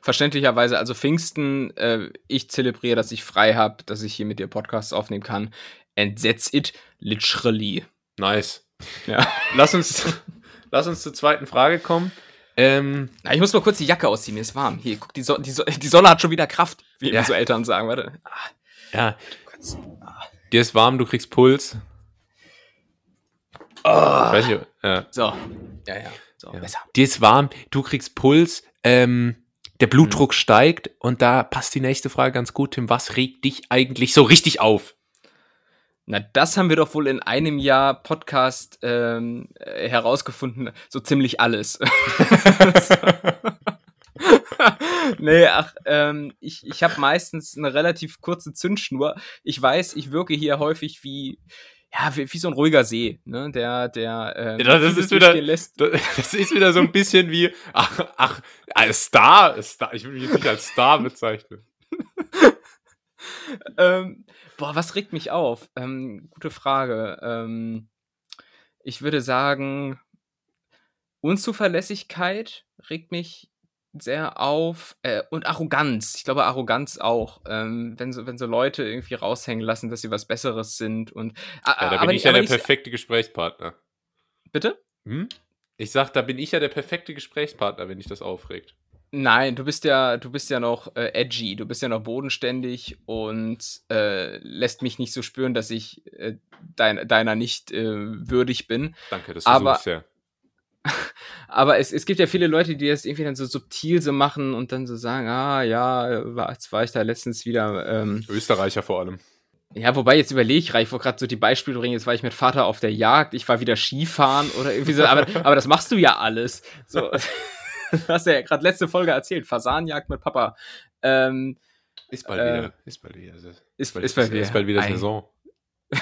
Verständlicherweise, also Pfingsten, äh, ich zelebriere, dass ich frei habe, dass ich hier mit dir Podcasts aufnehmen kann. And that's it, literally. Nice. Ja. *laughs* Lass uns, lass uns zur zweiten Frage kommen. Ähm, Na, ich muss mal kurz die Jacke ausziehen, mir ist warm. Hier, guck, die, so die, so die Sonne hat schon wieder Kraft, wie Ja. so Eltern sagen. Warte. ja, Kurz. dir ist warm, du kriegst Puls. Oh. Weiß ich, ja. So. Ja, ja. So, Ja. besser. Dir ist warm, du kriegst Puls, ähm, der Blutdruck steigt und da passt die nächste Frage ganz gut, Tim. Was regt dich eigentlich so richtig auf? Na, das haben wir doch wohl in einem Jahr Podcast ähm, äh, herausgefunden. So ziemlich alles. *laughs* nee, ach, ähm, ich, ich habe meistens eine relativ kurze Zündschnur. Ich weiß, ich wirke hier häufig wie, ja, wie, wie so ein ruhiger See, ne? Der, der ähm, Ja, das ist wieder- lässt. *laughs* Das ist wieder so ein bisschen wie, ach, ach als Star, Star, ich will mich jetzt nicht als Star bezeichnen. *laughs* ähm, boah, was regt mich auf? Ähm, gute Frage. Ähm, ich würde sagen, Unzuverlässigkeit regt mich sehr auf äh, und Arroganz. Ich glaube Arroganz auch, ähm, wenn so wenn so Leute irgendwie raushängen lassen, dass sie was Besseres sind und a- Ja, da aber bin ich ja aber der perfekte Gesprächspartner. Bitte? Hm? Ich sag, da bin ich ja der perfekte Gesprächspartner, wenn dich das aufregt. Nein, du bist ja, du bist ja noch äh, edgy, du bist ja noch bodenständig und äh, lässt mich nicht so spüren, dass ich äh, dein, deiner nicht äh, würdig bin. Danke, das Aber- versuchst ja. Aber es, es gibt ja viele Leute, die das irgendwie dann so subtil so machen und dann so sagen, ah ja, war, jetzt war ich da letztens wieder. Ähm, Österreicher vor allem. ja, wobei jetzt überlege ich, ich wollte gerade so die Beispiele bringen, jetzt war ich mit Vater auf der Jagd, ich war wieder Skifahren oder irgendwie so, aber, aber das machst du ja alles. So. *laughs* Du hast ja gerade letzte Folge erzählt, Fasanjagd mit Papa. Ähm, Ist bald Äh, wieder. Ist bald wieder. ist, bald, ist bei mir. ist bald wieder. Saison. *laughs*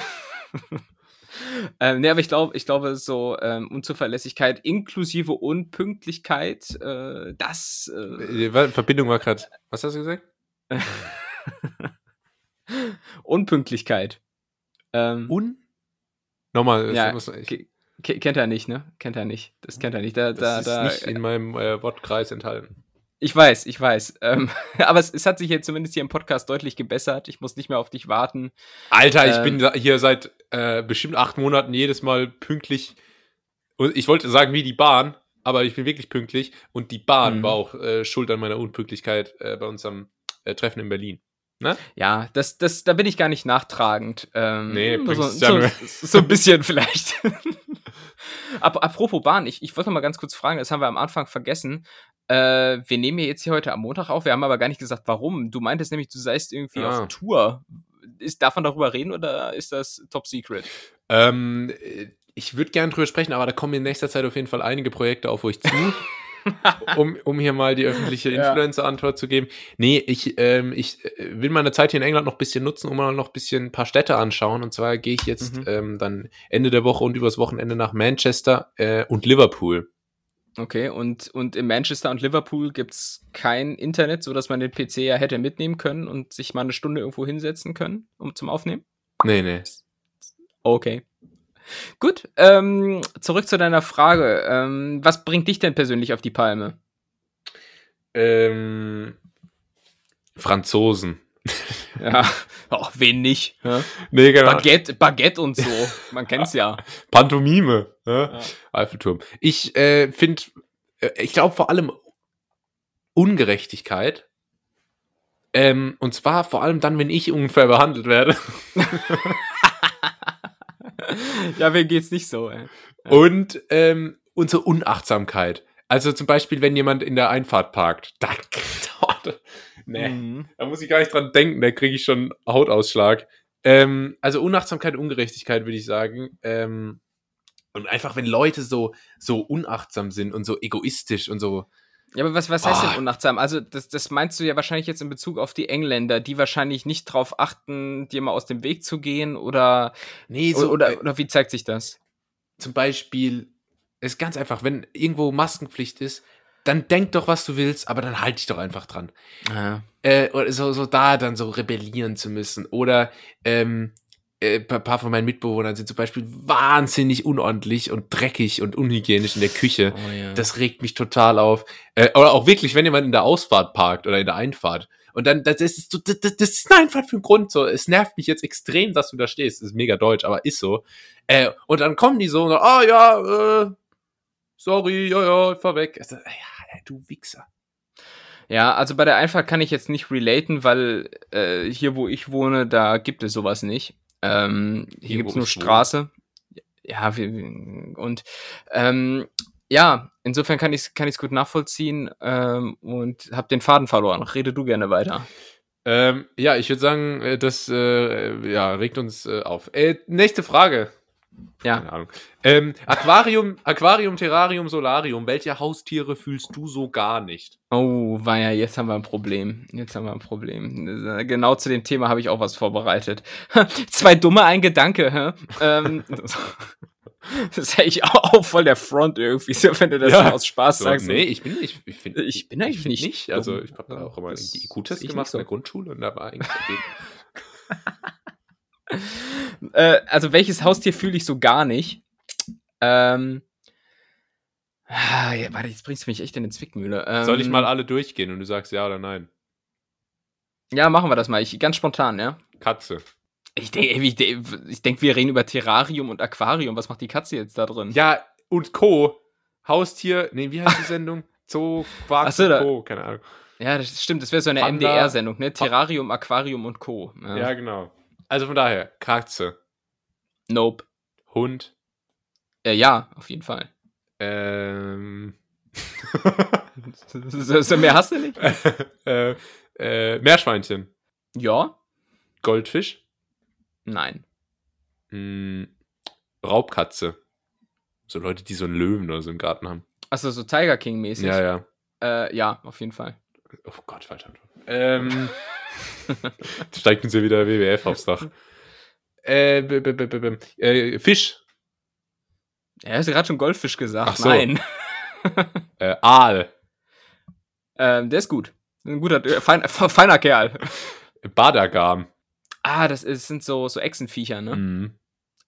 Ähm, nee, aber ich glaube, ich glaube, so ähm, Unzuverlässigkeit inklusive Unpünktlichkeit, äh, das äh, Äh, Verbindung war gerade. Was hast du gesagt? *laughs* Unpünktlichkeit. Ähm, Un? Nochmal, das ja, muss, ich, ke- ke- kennt er nicht, ne? Kennt er nicht. Das kennt er nicht. Da, da, das ist da, nicht in meinem äh, Wortkreis enthalten. ich weiß, ich weiß. Ähm, *laughs* aber es, es hat sich jetzt zumindest hier im Podcast deutlich gebessert. Ich muss nicht mehr auf dich warten. Alter, ich Ähm. bin da- hier seit äh, bestimmt acht Monaten jedes Mal pünktlich. Und ich wollte sagen, wie die Bahn, aber ich bin wirklich pünktlich. Und die Bahn Mhm. war auch äh, schuld an meiner Unpünktlichkeit äh, bei unserem äh, Treffen in Berlin. Ja, das, das, da bin ich gar nicht nachtragend. Ähm, Nee, so, so, so ein bisschen *laughs* vielleicht. Ap apropos Bahn, ich, ich wollte noch mal ganz kurz fragen, das haben wir am Anfang vergessen. Äh, wir nehmen ja jetzt hier heute am Montag auf, wir haben aber gar nicht gesagt, warum. Du meintest nämlich, du seist irgendwie Ah. auf Tour. Ist, darf man darüber reden oder ist das top secret? Ähm, äh, ich würde gerne drüber sprechen, aber da kommen in nächster Zeit auf jeden Fall einige Projekte auf euch zu. *laughs* um, um hier mal die öffentliche. Influencer-Antwort zu geben. Nee, ich, ähm, ich äh, will meine Zeit hier in England noch ein bisschen nutzen, um mal noch ein bisschen ein paar Städte anschauen. Und zwar gehe ich jetzt Mhm. ähm, dann Ende der Woche und übers Wochenende nach Manchester äh, und Liverpool. Okay, und, und in Manchester und Liverpool gibt es kein Internet, sodass man den PC ja hätte mitnehmen können und sich mal eine Stunde irgendwo hinsetzen können, um zum Aufnehmen? Nee, nee. Okay. Gut, ähm, zurück zu deiner Frage. Ähm, was bringt dich denn persönlich auf die Palme? Ähm, Franzosen. Ja, *laughs* oh, wen nicht? Ja? Nee, genau. Baguette, Baguette und so. Man kennt's ja. *laughs* Pantomime. Ja? Ja. Eiffelturm. Ich äh, finde, äh, ich glaube vor allem Ungerechtigkeit. Ähm, und zwar vor allem dann, wenn ich unfair behandelt werde. *laughs* Ja, wen geht's nicht so, ey? Und ähm, unsere Unachtsamkeit. Also zum Beispiel, wenn jemand in der Einfahrt parkt. *laughs* Da, nee, Mhm. da muss ich gar nicht dran denken, da kriege ich schon Hautausschlag. Ähm, also Unachtsamkeit, Ungerechtigkeit würde ich sagen. Ähm, und einfach, wenn Leute so, so unachtsam sind und so egoistisch und so. Ja, aber was, was heißt Ah. denn unachtsam? Also, das, das meinst du ja wahrscheinlich jetzt in Bezug auf die Engländer, die wahrscheinlich nicht drauf achten, dir mal aus dem Weg zu gehen oder, Nee, so, oder, äh, oder wie zeigt sich das? zum Beispiel, ist ganz einfach, wenn irgendwo Maskenpflicht ist, dann denk doch, was du willst, aber dann halt dich doch einfach dran. Ja. äh, oder so, so da dann so rebellieren zu müssen. Oder ähm, äh, ein paar von meinen Mitbewohnern sind zum Beispiel wahnsinnig unordentlich und dreckig und unhygienisch in der Küche. Oh, ja. Das regt mich total auf. Äh, oder auch wirklich, wenn jemand in der Ausfahrt parkt oder in der Einfahrt. Und dann, das ist, so, das, das ist eine Einfahrt für einen Grund. So, es nervt mich jetzt extrem, dass du da stehst. Das ist mega deutsch, aber ist so. Äh, und dann kommen die so und sagen, ah ja, äh, sorry, ja, ja, ich fahr weg. Also, ja, du Wichser. Ja, also bei der Einfahrt kann ich jetzt nicht relaten, weil äh, hier, wo ich wohne, da gibt es sowas nicht. Ähm, hier Hier, gibt's wo nur ich wohne. Straße. Ja, wir, und ähm, ja, insofern kann ich es kann ich's gut nachvollziehen ähm, und habe den Faden verloren. Rede du gerne weiter. Ähm, ja, ich würde sagen, äh, das äh, ja, regt uns äh, auf. Äh, nächste Frage. Ja. Keine Ahnung. Ähm, Aquarium, Aquarium, Terrarium, Solarium. Welche Haustiere fühlst du so gar nicht? Oh, war ja, jetzt haben wir ein Problem. Jetzt haben wir ein Problem. Genau zu dem Thema habe ich auch was vorbereitet. *laughs* Zwei dumme, ein Gedanke, hä? Ähm, *laughs* *laughs* das ist eigentlich auch, auch voll der Front irgendwie, so, wenn du das Ja. aus Spaß So, sagst. nee, ich bin nicht. Ich, find, Ich bin eigentlich find nicht Also, dumm. ich habe da auch immer Das die IQ-Test ich gemacht nicht so. in der Grundschule und da war eigentlich. Äh, also welches Haustier fühle ich so gar nicht? Ähm, ah, ja, warte, jetzt bringst du mich echt in eine Zwickmühle. Ähm, Soll ich mal alle durchgehen und du sagst ja oder nein? Ja, machen wir das mal. Ich, ganz spontan, ja. Katze. Ich denke, ich, ich denk, wir reden über Terrarium und Aquarium. Was macht die Katze jetzt da drin? Ja, und Co. Haustier, nee, wie heißt die *laughs* Sendung? Zoo, Quark, so, Co. Keine Ahnung. Ja, das stimmt. Das wäre so eine. MDR-Sendung, ne? Terrarium, Aquarium und Co. Ja. Ja, genau. Also von daher, Katze, Nope. Hund, Äh, ja, auf jeden Fall. ähm, *laughs* mehr hast du nicht? *laughs* äh, äh, Meerschweinchen, Ja? Goldfisch, Nein. mh, Raubkatze. So Leute, die so einen Löwen oder so im Garten haben. Achso, so Tiger King-mäßig. Ja, ja. Äh, ja, auf jeden Fall. Oh Gott, falsche Antwort. Ähm, *laughs* steigt uns ja wieder WWF aufs Dach. Äh, b -b -b -b -b äh, Fisch, Er hast gerade schon Goldfisch gesagt. Ach so. Nein. *laughs* äh, Aal, ähm, der ist gut. Ein guter, äh, fein, *laughs* feiner Kerl. Badagam. Ah, das ist, sind so, so Echsenviecher, ne? Mhm.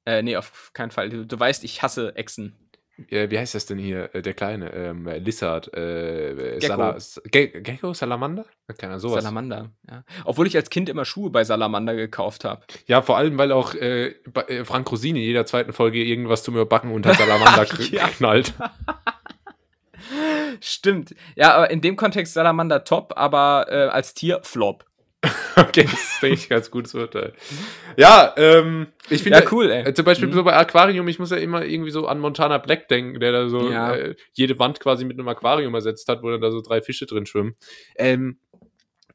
Äh, nee, auf keinen Fall. Du, du weißt, ich hasse Echsen. Äh, wie heißt das denn hier? Äh, der kleine, ähm, äh, Lizard, äh, Gecko. Sala S- Ge Gecko, Salamander? Keine Ahnung, sowas. Salamander. Ja. Obwohl ich als Kind immer Schuhe bei Salamander gekauft habe. Ja, vor allem, weil auch äh, äh, Frank Rosini in jeder zweiten Folge irgendwas zum Überbacken unter Salamander *laughs* knallt. *laughs* Stimmt. Ja, aber in dem Kontext Salamander top, aber äh, als Tier Flop. *laughs* okay, das ist, denke ich, ein ganz gutes Urteil. Ja, ähm, ich finde Ja, cool, ey. Äh, zum Beispiel Mhm. so bei Aquarium, ich muss ja immer irgendwie so an Montana Black denken, der da so Ja. äh, jede Wand quasi mit einem Aquarium ersetzt hat, wo dann da so drei Fische drin schwimmen. Ähm,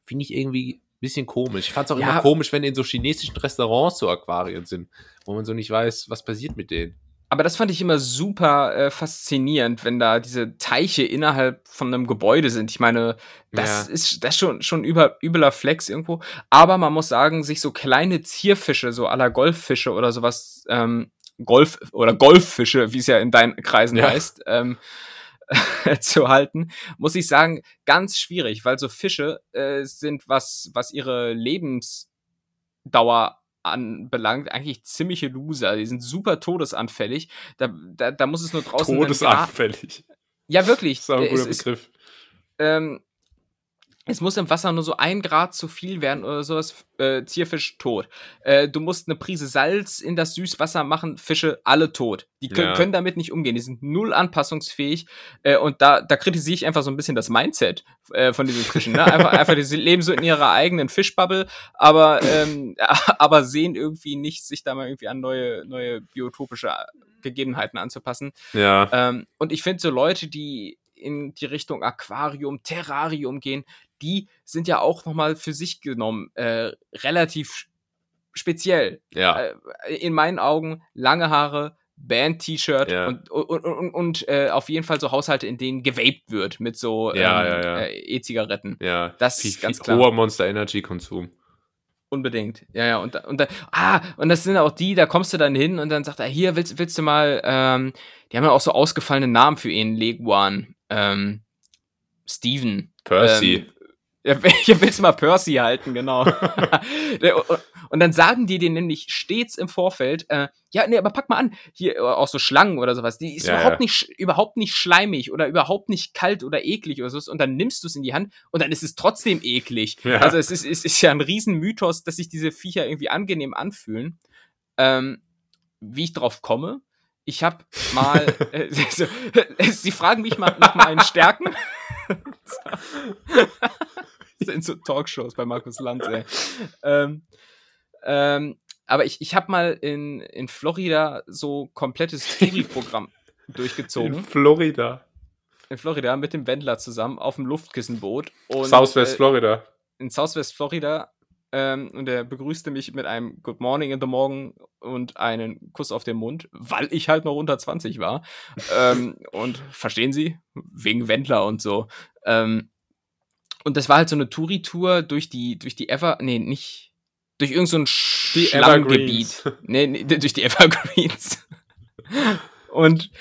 Finde ich irgendwie ein bisschen komisch. Ich fand es auch Ja. immer komisch, wenn in so chinesischen Restaurants so Aquarien sind, wo man so nicht weiß, was passiert mit denen. Aber das fand ich immer super äh, faszinierend, wenn da diese Teiche innerhalb von einem Gebäude sind. Ich meine, das Ja. ist das ist schon schon über übler Flex irgendwo. Aber man muss sagen, sich so kleine Zierfische, so aller Golffische oder sowas, ähm, Golf oder Golffische, wie es ja in deinen Kreisen Ja. heißt, ähm, *laughs* zu halten, muss ich sagen, ganz schwierig, weil so Fische äh, sind was was ihre Lebensdauer anbelangt, eigentlich ziemliche Loser. Die sind super todesanfällig. Da, da, da muss es nur draußen. Todesanfällig. Ja, wirklich. Das ist ein guter ist- Begriff. ähm, es muss im Wasser nur so ein Grad zu viel werden oder sowas, äh, Zierfisch tot. Äh, du musst eine Prise Salz in das Süßwasser machen, Fische alle tot. Die können, Ja. können damit nicht umgehen, die sind null anpassungsfähig äh, und da, da kritisiere ich einfach so ein bisschen das Mindset äh, von diesen Fischen. Ne? Einfach, einfach, die leben so in ihrer eigenen Fischbubble, aber, ähm, *laughs* aber sehen irgendwie nicht, sich da mal irgendwie an neue, neue biotopische Gegebenheiten anzupassen. Ja. Ähm, und ich finde so Leute, die in die Richtung Aquarium, Terrarium gehen, die sind ja auch nochmal für sich genommen äh, relativ speziell. Ja. Äh, in meinen Augen lange Haare, Band-T-Shirt Ja. und, und, und, und äh, auf jeden Fall so Haushalte, in denen gewaped wird mit so Ja, ähm, ja. Äh, E-Zigaretten. ja. das viel, ist ganz klar. Hoher Monster Energy Konsum. Unbedingt. Ja, ja. Und, und ah, und das sind auch die, da kommst du dann hin und dann sagt er, hier, willst, willst du mal, ähm, die haben ja auch so ausgefallene Namen für ihn, Leguan, ähm, Steven. Percy. *laughs* Willst du mal Percy halten, genau. *laughs* und, dann sagen die dir nämlich stets im Vorfeld, äh, ja, nee, aber pack mal an, hier auch so Schlangen oder sowas, die ist Ja, überhaupt ja. nicht überhaupt nicht schleimig oder überhaupt nicht kalt oder eklig oder so und dann nimmst du es in die Hand und dann ist es trotzdem eklig. Ja. Also es ist, es ist ja ein Riesenmythos, dass sich diese Viecher irgendwie angenehm anfühlen. Ähm, wie ich drauf komme, ich habe mal, *laughs* äh, so, sie fragen mich mal nach meinen Stärken. *laughs* sind so Talkshows bei Markus Lanz, ey. Ähm, ähm, aber ich, ich habe mal in, in Florida so komplettes Touri-Programm *laughs* durchgezogen. In Florida. In Florida mit dem Wendler zusammen auf dem Luftkissenboot. Und, Southwest äh, Florida. in Southwest Florida ähm, und er begrüßte mich mit einem Good Morning in the Morgen und einen Kuss auf den Mund, weil ich halt noch unter 20 war. ähm, und verstehen Sie? Wegen Wendler und so. Ähm, und das war halt so eine Touri-Tour durch die, durch die Ever, nee, nicht, durch irgendein so ein Schlammgebiet. *laughs* Nee, nee, durch die Evergreens. und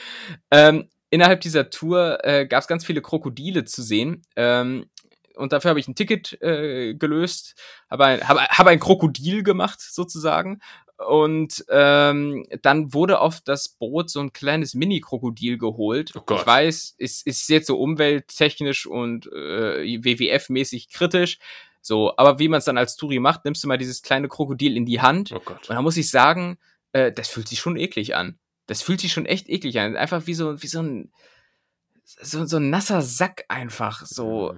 ähm, innerhalb dieser Tour äh, gab es ganz viele Krokodile zu sehen. Ähm, und dafür habe ich ein Ticket äh, gelöst, habe ein, hab, hab ein Krokodil gemacht sozusagen. Und ähm, dann wurde auf das Boot so ein kleines Mini-Krokodil geholt. Oh. Ich weiß, es ist jetzt so umwelttechnisch und äh, WWF-mäßig kritisch. So, aber wie man es dann als Touri macht, nimmst du mal dieses kleine Krokodil in die Hand. Oh Gott. Und da muss ich sagen, äh, das fühlt sich schon eklig an. Das fühlt sich schon echt eklig an. Einfach wie so, wie so ein, so, so ein nasser Sack einfach. So.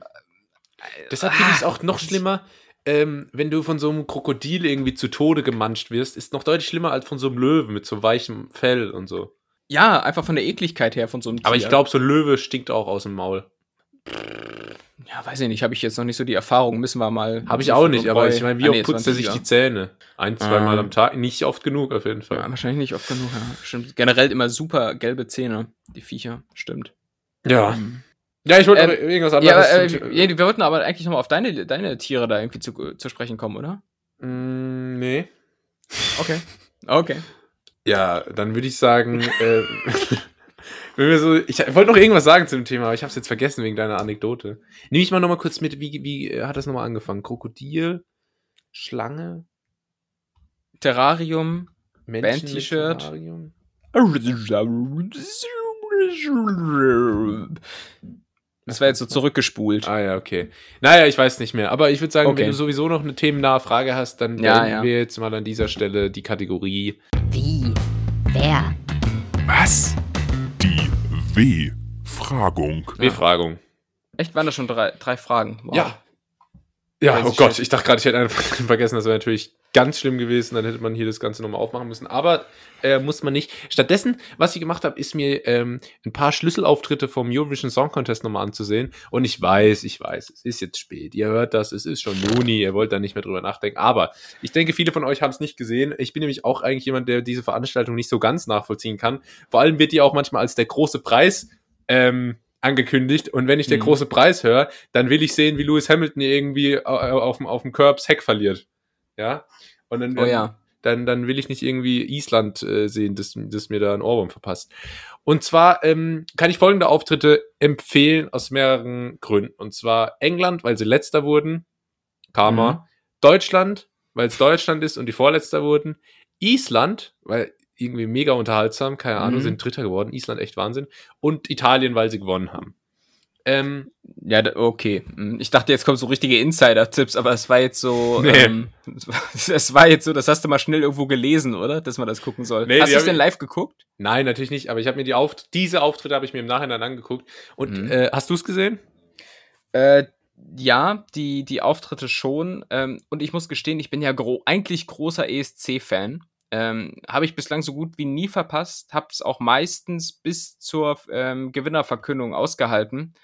Deshalb finde ich es Ah, auch noch schlimmer, ähm, wenn du von so einem Krokodil irgendwie zu Tode gemanscht wirst, ist noch deutlich schlimmer als von so einem Löwen mit so weichem Fell und so. Ja, einfach von der Ekligkeit her von so einem Tier. Aber ich glaube, so ein Löwe stinkt auch aus dem Maul. Ja, weiß ich nicht, habe ich jetzt noch nicht so die Erfahrung. Müssen wir mal. Habe ich auch nicht, aber ich meine, wie Ah, oft nee, putzt er sich 20er. die Zähne? Ein, zweimal Ähm. am Tag? Nicht oft genug, auf jeden Fall. Ja, wahrscheinlich nicht oft genug, ja. Stimmt. Generell immer super gelbe Zähne, die Viecher. Stimmt. Ja. Ähm, Ja, ich wollte Ähm, noch irgendwas ja, anderes. aber, äh, ja, wir wollten aber eigentlich nochmal auf deine, deine Tiere da irgendwie zu, zu sprechen kommen, oder? Mm, nee. Okay. *laughs* Okay. Ja, dann würde ich sagen, äh, *laughs* wenn wir so, ich wollte noch irgendwas sagen zum Thema, aber ich habe es jetzt vergessen wegen deiner Anekdote. Nehme ich mal noch mal kurz mit, wie, wie hat das nochmal angefangen? Krokodil, Schlange, Terrarium. Band-T-Shirt. Das war jetzt so zurückgespult. Ah ja, okay. Naja, ich weiß nicht mehr, aber ich würde sagen, Okay. wenn du sowieso noch eine themennahe Frage hast, dann Ja, beenden ja. wir jetzt mal an dieser Stelle die Kategorie. Wie? Wer? Was? Die W-Fragung. Befragung. Echt, waren das schon drei, drei Fragen? Wow. Ja. Ja, oh ich Gott, ich dachte gerade, ich hätte einfach *laughs* vergessen, das wäre natürlich ganz schlimm gewesen, dann hätte man hier das Ganze nochmal aufmachen müssen. Aber äh, muss man nicht. Stattdessen, was ich gemacht habe, ist mir ähm, ein paar Schlüsselauftritte vom Eurovision Song Contest nochmal anzusehen. Und ich weiß, ich weiß, es ist jetzt spät. Ihr hört das, es ist schon Juni, ihr wollt da nicht mehr drüber nachdenken. Aber ich denke, viele von euch haben es nicht gesehen. Ich bin nämlich auch eigentlich jemand, der diese Veranstaltung nicht so ganz nachvollziehen kann. Vor allem wird die auch manchmal als der große Preis ähm, angekündigt. Und wenn ich der Mhm. große Preis höre, dann will ich sehen, wie Lewis Hamilton irgendwie äh, auf dem, auf dem Curbs Heck verliert. Ja. Und dann, Oh ja. dann, dann will ich nicht irgendwie Island äh, sehen, das, das mir da ein Ohrwurm verpasst. Und zwar ähm, kann ich folgende Auftritte empfehlen aus mehreren Gründen. Und zwar England, weil sie letzter wurden. Karma. Mhm. Deutschland, weil es Deutschland ist und die Vorletzter wurden. Island, weil irgendwie mega unterhaltsam, keine Ahnung, Mhm. sind Dritter geworden. Island echt Wahnsinn. Und Italien, weil sie gewonnen haben. Ähm, Ja, okay. Hm, Ich dachte, jetzt kommen so richtige Insider-Tipps, aber es war jetzt so. Nee. Ähm, *laughs* es war jetzt so, das hast du mal schnell irgendwo gelesen, oder? Dass man das gucken soll. Nee, hast du es denn live geguckt? nein, natürlich nicht, aber ich habe mir die Auft diese Auftritte habe ich mir im Nachhinein angeguckt. Und Mhm. äh, hast du es gesehen? Äh, ja, die, die Auftritte schon. Ähm, und ich muss gestehen, ich bin ja gro eigentlich großer ESC-Fan. Ähm, habe ich bislang so gut wie nie verpasst. Habe es auch meistens bis zur ähm, Gewinnerverkündung ausgehalten.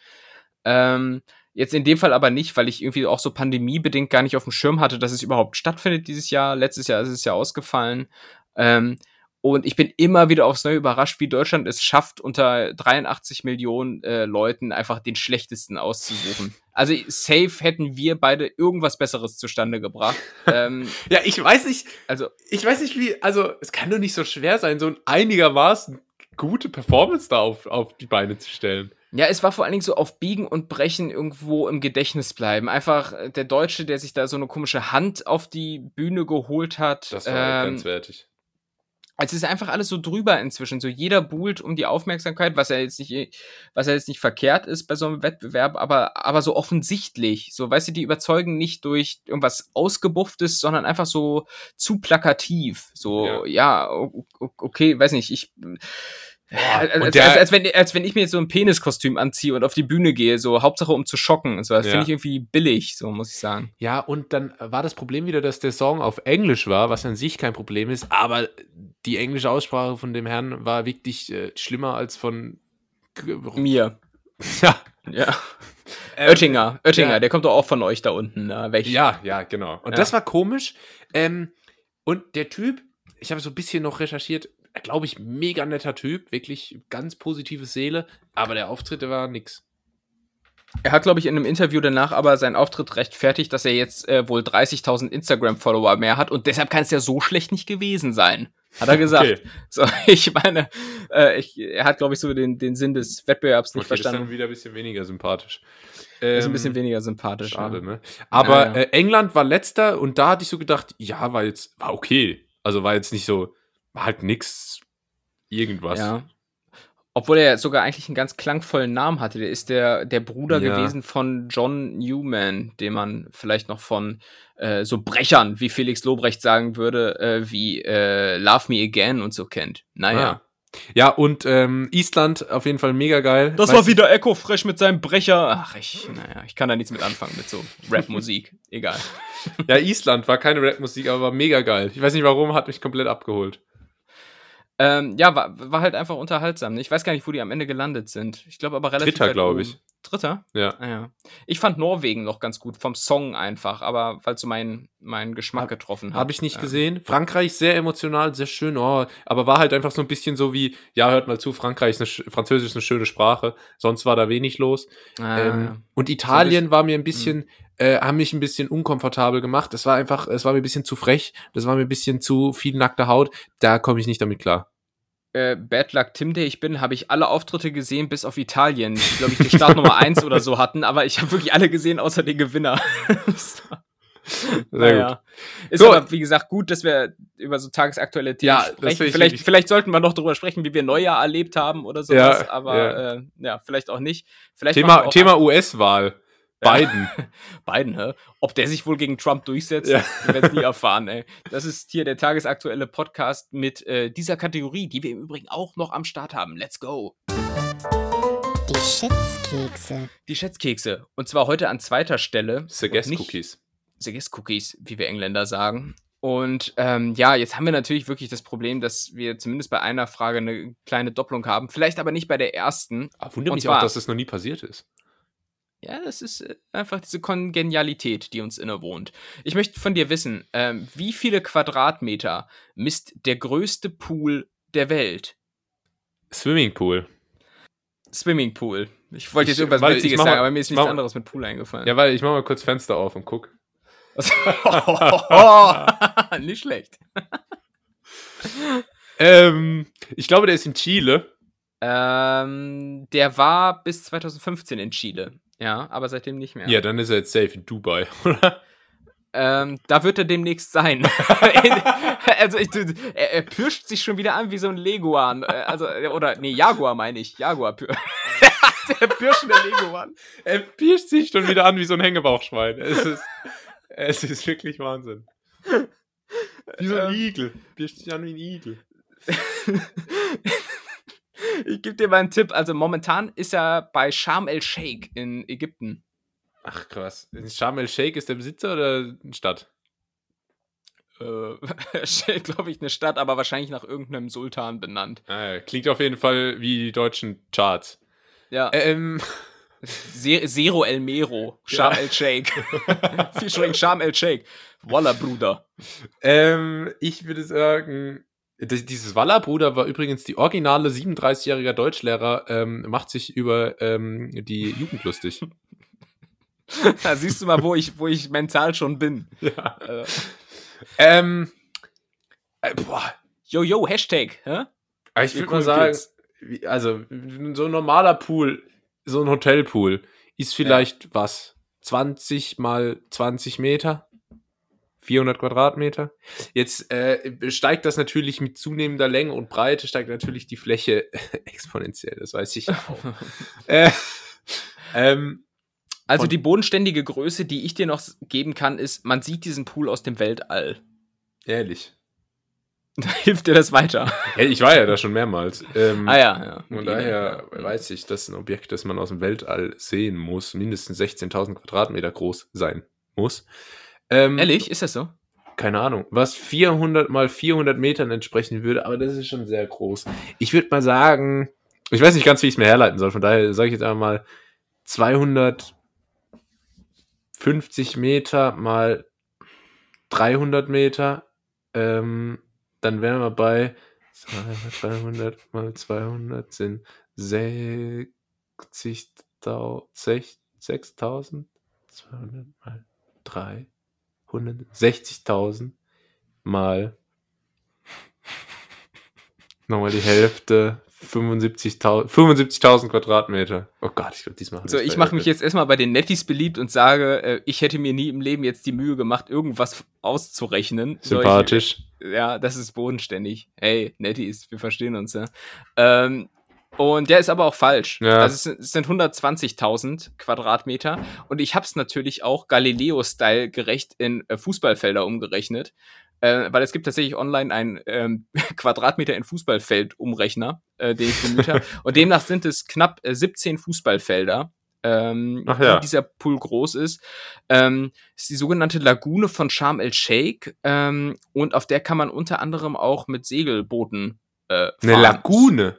Ähm, jetzt in dem Fall aber nicht, weil ich irgendwie auch so pandemiebedingt gar nicht auf dem Schirm hatte, dass es überhaupt stattfindet dieses Jahr. Letztes Jahr ist es ja ausgefallen. Ähm, und ich bin immer wieder aufs Neue überrascht, wie Deutschland es schafft, unter 83 Millionen äh, Leuten einfach den schlechtesten auszusuchen. Also safe hätten wir beide irgendwas Besseres zustande gebracht. *laughs* ähm, Ja, ich weiß nicht, also ich weiß nicht wie, also es kann doch nicht so schwer sein, so ein einigermaßen gute Performance da auf, auf die Beine zu stellen. Ja, es war vor allen Dingen so auf Biegen und Brechen irgendwo im Gedächtnis bleiben. Einfach äh, der Deutsche, der sich da so eine komische Hand auf die Bühne geholt hat. Das war ähm, grenzwertig. Es ist einfach alles so drüber inzwischen. So jeder buhlt um die Aufmerksamkeit, was ja jetzt nicht, was ja jetzt nicht verkehrt ist bei so einem Wettbewerb, aber, aber so offensichtlich. So, weißt du, die überzeugen nicht durch irgendwas Ausgebufftes, sondern einfach so zu plakativ. So, Ja. ja, okay, weiß nicht, ich. Als, und als, der- als, als, wenn, als wenn ich mir jetzt so ein Peniskostüm anziehe und auf die Bühne gehe, so Hauptsache um zu schocken. und So, das Ja. finde ich irgendwie billig, so muss ich sagen. Ja, und dann war das Problem wieder, dass der Song auf Englisch war, was an sich kein Problem ist, aber die englische Aussprache von dem Herrn war wirklich äh, schlimmer als von. Mir. *laughs* Ja, Ja. Ähm, Oettinger, Oettinger, ja. der kommt doch auch von euch da unten. Ne? Welch, Ja, ja, genau. Und Ja. das war komisch. Ähm, und der Typ, ich habe so ein bisschen noch recherchiert, glaube ich, mega netter Typ, wirklich ganz positive Seele, aber der Auftritt der war nix. Er hat, glaube ich, in einem Interview danach aber seinen Auftritt rechtfertigt, dass er jetzt äh, wohl 30.000 Instagram-Follower mehr hat und deshalb kann es ja so schlecht nicht gewesen sein. Hat er gesagt. Okay. So, *laughs* ich meine, äh, ich, er hat, glaube ich, so den, den Sinn des Wettbewerbs nicht Okay, das ist verstanden. dann wieder ein bisschen weniger sympathisch. ist ein Ähm, bisschen weniger sympathisch. Schade, ja. ne? Aber Ja, ja. Äh, England war letzter und da hatte ich so gedacht, ja, war jetzt, war okay. Also war jetzt nicht so, halt nix, irgendwas. Ja. Obwohl er sogar eigentlich einen ganz klangvollen Namen hatte. Der ist der, der Bruder Ja. gewesen von John Newman, den man vielleicht noch von äh, so Brechern, wie Felix Lobrecht sagen würde, äh, wie äh, Love Me Again und so kennt. Naja. Ah. Ja, und ähm, Island auf jeden Fall mega geil. Das Weiß war wieder Echo Fresh mit seinem Brecher. Ach, ich, naja, ich kann da nichts mit anfangen mit so Rap-Musik. *laughs* Egal. Ja, Island war keine Rapmusik, aber war mega geil. Ich weiß nicht warum, hat mich komplett abgeholt. Ähm, ja, war, war halt einfach unterhaltsam. Ich weiß gar nicht, wo die am Ende gelandet sind. Ich glaube aber relativ Dritter, weit glaub oben. ich. Dritter? Ja. Ah, ja. Ich fand Norwegen noch ganz gut, vom Song einfach, aber weil so meinen meinen Geschmack Hab- getroffen hat. Habe ich nicht Ja. gesehen. Frankreich sehr emotional, sehr schön, oh, aber war halt einfach so ein bisschen so wie, ja, hört mal zu, Frankreich ist eine, sch- Französisch ist eine schöne Sprache, sonst war da wenig los. Ah, ähm, und Italien war mir ein bisschen, Hm. Äh, haben mich ein bisschen unkomfortabel gemacht. Das war einfach, es war mir ein bisschen zu frech, das war mir ein bisschen zu viel nackte Haut. Da komme ich nicht damit klar. äh, Bad Luck Tim, der ich bin, habe ich alle Auftritte gesehen, bis auf Italien, die, glaube ich, die Startnummer 1 oder so hatten, aber ich habe wirklich alle gesehen, außer den Gewinner. *laughs* Sehr Naja. Ist So. aber, wie gesagt, gut, dass wir über so tagesaktuelle Themen Ja, sprechen. Vielleicht, vielleicht sollten wir noch darüber sprechen, wie wir Neujahr erlebt haben oder sowas, Ja, aber ja. Äh, ja, vielleicht auch nicht. Vielleicht Thema, auch Thema US-Wahl. Biden. *laughs* Biden, hä? Ob der sich wohl gegen Trump durchsetzt, Ja. wir werden es nie erfahren, ey. Das ist hier der tagesaktuelle Podcast mit äh, dieser Kategorie, die wir im Übrigen auch noch am Start haben. Let's go! Die Schätzkekse. Die Schätzkekse. Und zwar heute an zweiter Stelle. Suggest Cookies. Suggest Cookies, wie wir Engländer sagen. Und ähm, ja, jetzt haben wir natürlich wirklich das Problem, dass wir zumindest bei einer Frage eine kleine Doppelung haben. Vielleicht aber nicht bei der ersten. Ah, wundert Und mich zwar- auch, dass das noch nie passiert ist. Ja, das ist äh, einfach diese Kongenialität, die uns innewohnt. Ich möchte von dir wissen, ähm, wie viele Quadratmeter misst der größte Pool der Welt? Swimmingpool. Swimmingpool. Ich wollte jetzt irgendwas ich Witziges mach sagen, mal- aber mir ist ich nichts mach- anderes mit Pool eingefallen. Ja, weil ich mach mal kurz Fenster auf und guck. *laughs* Nicht schlecht. Ähm, ich glaube, der ist in Chile. Ähm, der war bis 2015 in Chile. Ja, aber seitdem nicht mehr. Ja, dann ist er jetzt safe in Dubai, *laughs* oder? Ähm, da wird er demnächst sein. *laughs* also ich, er, er pirscht sich schon wieder an wie so ein Leguan. Äh, Also, oder, nee, Jaguar meine ich. Jaguar. *laughs* Der pirschende Leguan. Er pirscht sich schon wieder an wie so ein Hängebauchschwein. Es ist, es ist wirklich Wahnsinn. Wie so ein Ähm. Igel. Pirscht sich an wie ein Igel. Ich gebe dir mal einen Tipp. Also momentan ist er bei Sharm el-Sheikh in Ägypten. Ach krass. Sharm el-Sheikh ist der Besitzer oder eine Stadt? Äh, *laughs* glaube ich, eine Stadt, aber wahrscheinlich nach irgendeinem Sultan benannt. Ah, klingt auf jeden Fall wie die deutschen Charts. Ja. Ähm, *laughs* Zero El Mero. Sharm Ja. el-Sheikh. *laughs* Featuring Sharm el-Sheikh. Walla, Bruder. ähm, ich würde sagen, dieses Waller-Bruder war übrigens die originale 37-jähriger Deutschlehrer, ähm, macht sich über ähm, die Jugend lustig. *laughs* Da siehst du mal, wo ich, wo ich mental schon bin. *laughs* ja. Äh, Ähm, äh, boah, yo, yo, Hashtag. Hä? Aber ich würde mal sagen, also so ein normaler Pool, so ein Hotelpool, ist vielleicht was? 20 mal 20 Meter? 400 Quadratmeter? Jetzt äh, steigt das natürlich mit zunehmender Länge und Breite, steigt natürlich die Fläche *laughs* exponentiell, das weiß ich ja auch. *laughs* äh, ähm, Also die bodenständige Größe, die ich dir noch geben kann, ist, man sieht diesen Pool aus dem Weltall. ehrlich. *laughs* Da hilft dir das weiter. Hey, ich war ja da schon mehrmals. Ähm, ah ja, ja. Von daher weiß ich, dass ein Objekt, das man aus dem Weltall sehen muss, mindestens 16.000 Quadratmeter groß sein muss. Ähm, Ehrlich, ist das so? Keine Ahnung, was 400 mal 400 Metern entsprechen würde, aber das ist schon sehr groß. Ich würde mal sagen, ich weiß nicht ganz, wie ich es mir herleiten soll, von daher sage ich jetzt einfach mal 200 50 Meter mal 300 Meter, ähm, dann wären wir bei 300 mal 200 sind 60.000, 6.000, 200 mal 3, 160.000 mal nochmal die Hälfte, 75.000 75.000 Quadratmeter. Oh Gott, ich glaube, diesmal. So, ich mache mich jetzt erstmal bei den Nettis beliebt und sage, äh, ich hätte mir nie im Leben jetzt die Mühe gemacht, irgendwas auszurechnen. Solche- Sympathisch. ja, das ist bodenständig. Hey, Nettis, wir verstehen uns, ja. Ähm, und der ist aber auch falsch. Ja. Also es sind, es sind 120.000 Quadratmeter. Und ich habe es natürlich auch Galileo-Style gerecht in äh, Fußballfelder umgerechnet. Äh, weil es gibt tatsächlich online einen ähm, *laughs* Quadratmeter in Fußballfeld-Umrechner, äh, den ich bemüht habe. *laughs* Und demnach sind es knapp äh, 17 Fußballfelder. Ähm, Ach ja. wie dieser Pool groß ist. Ähm, ist die sogenannte Lagune von Sharm el-Sheikh ähm, und auf der kann man unter anderem auch mit Segelbooten äh, Eine fahren. Lagune.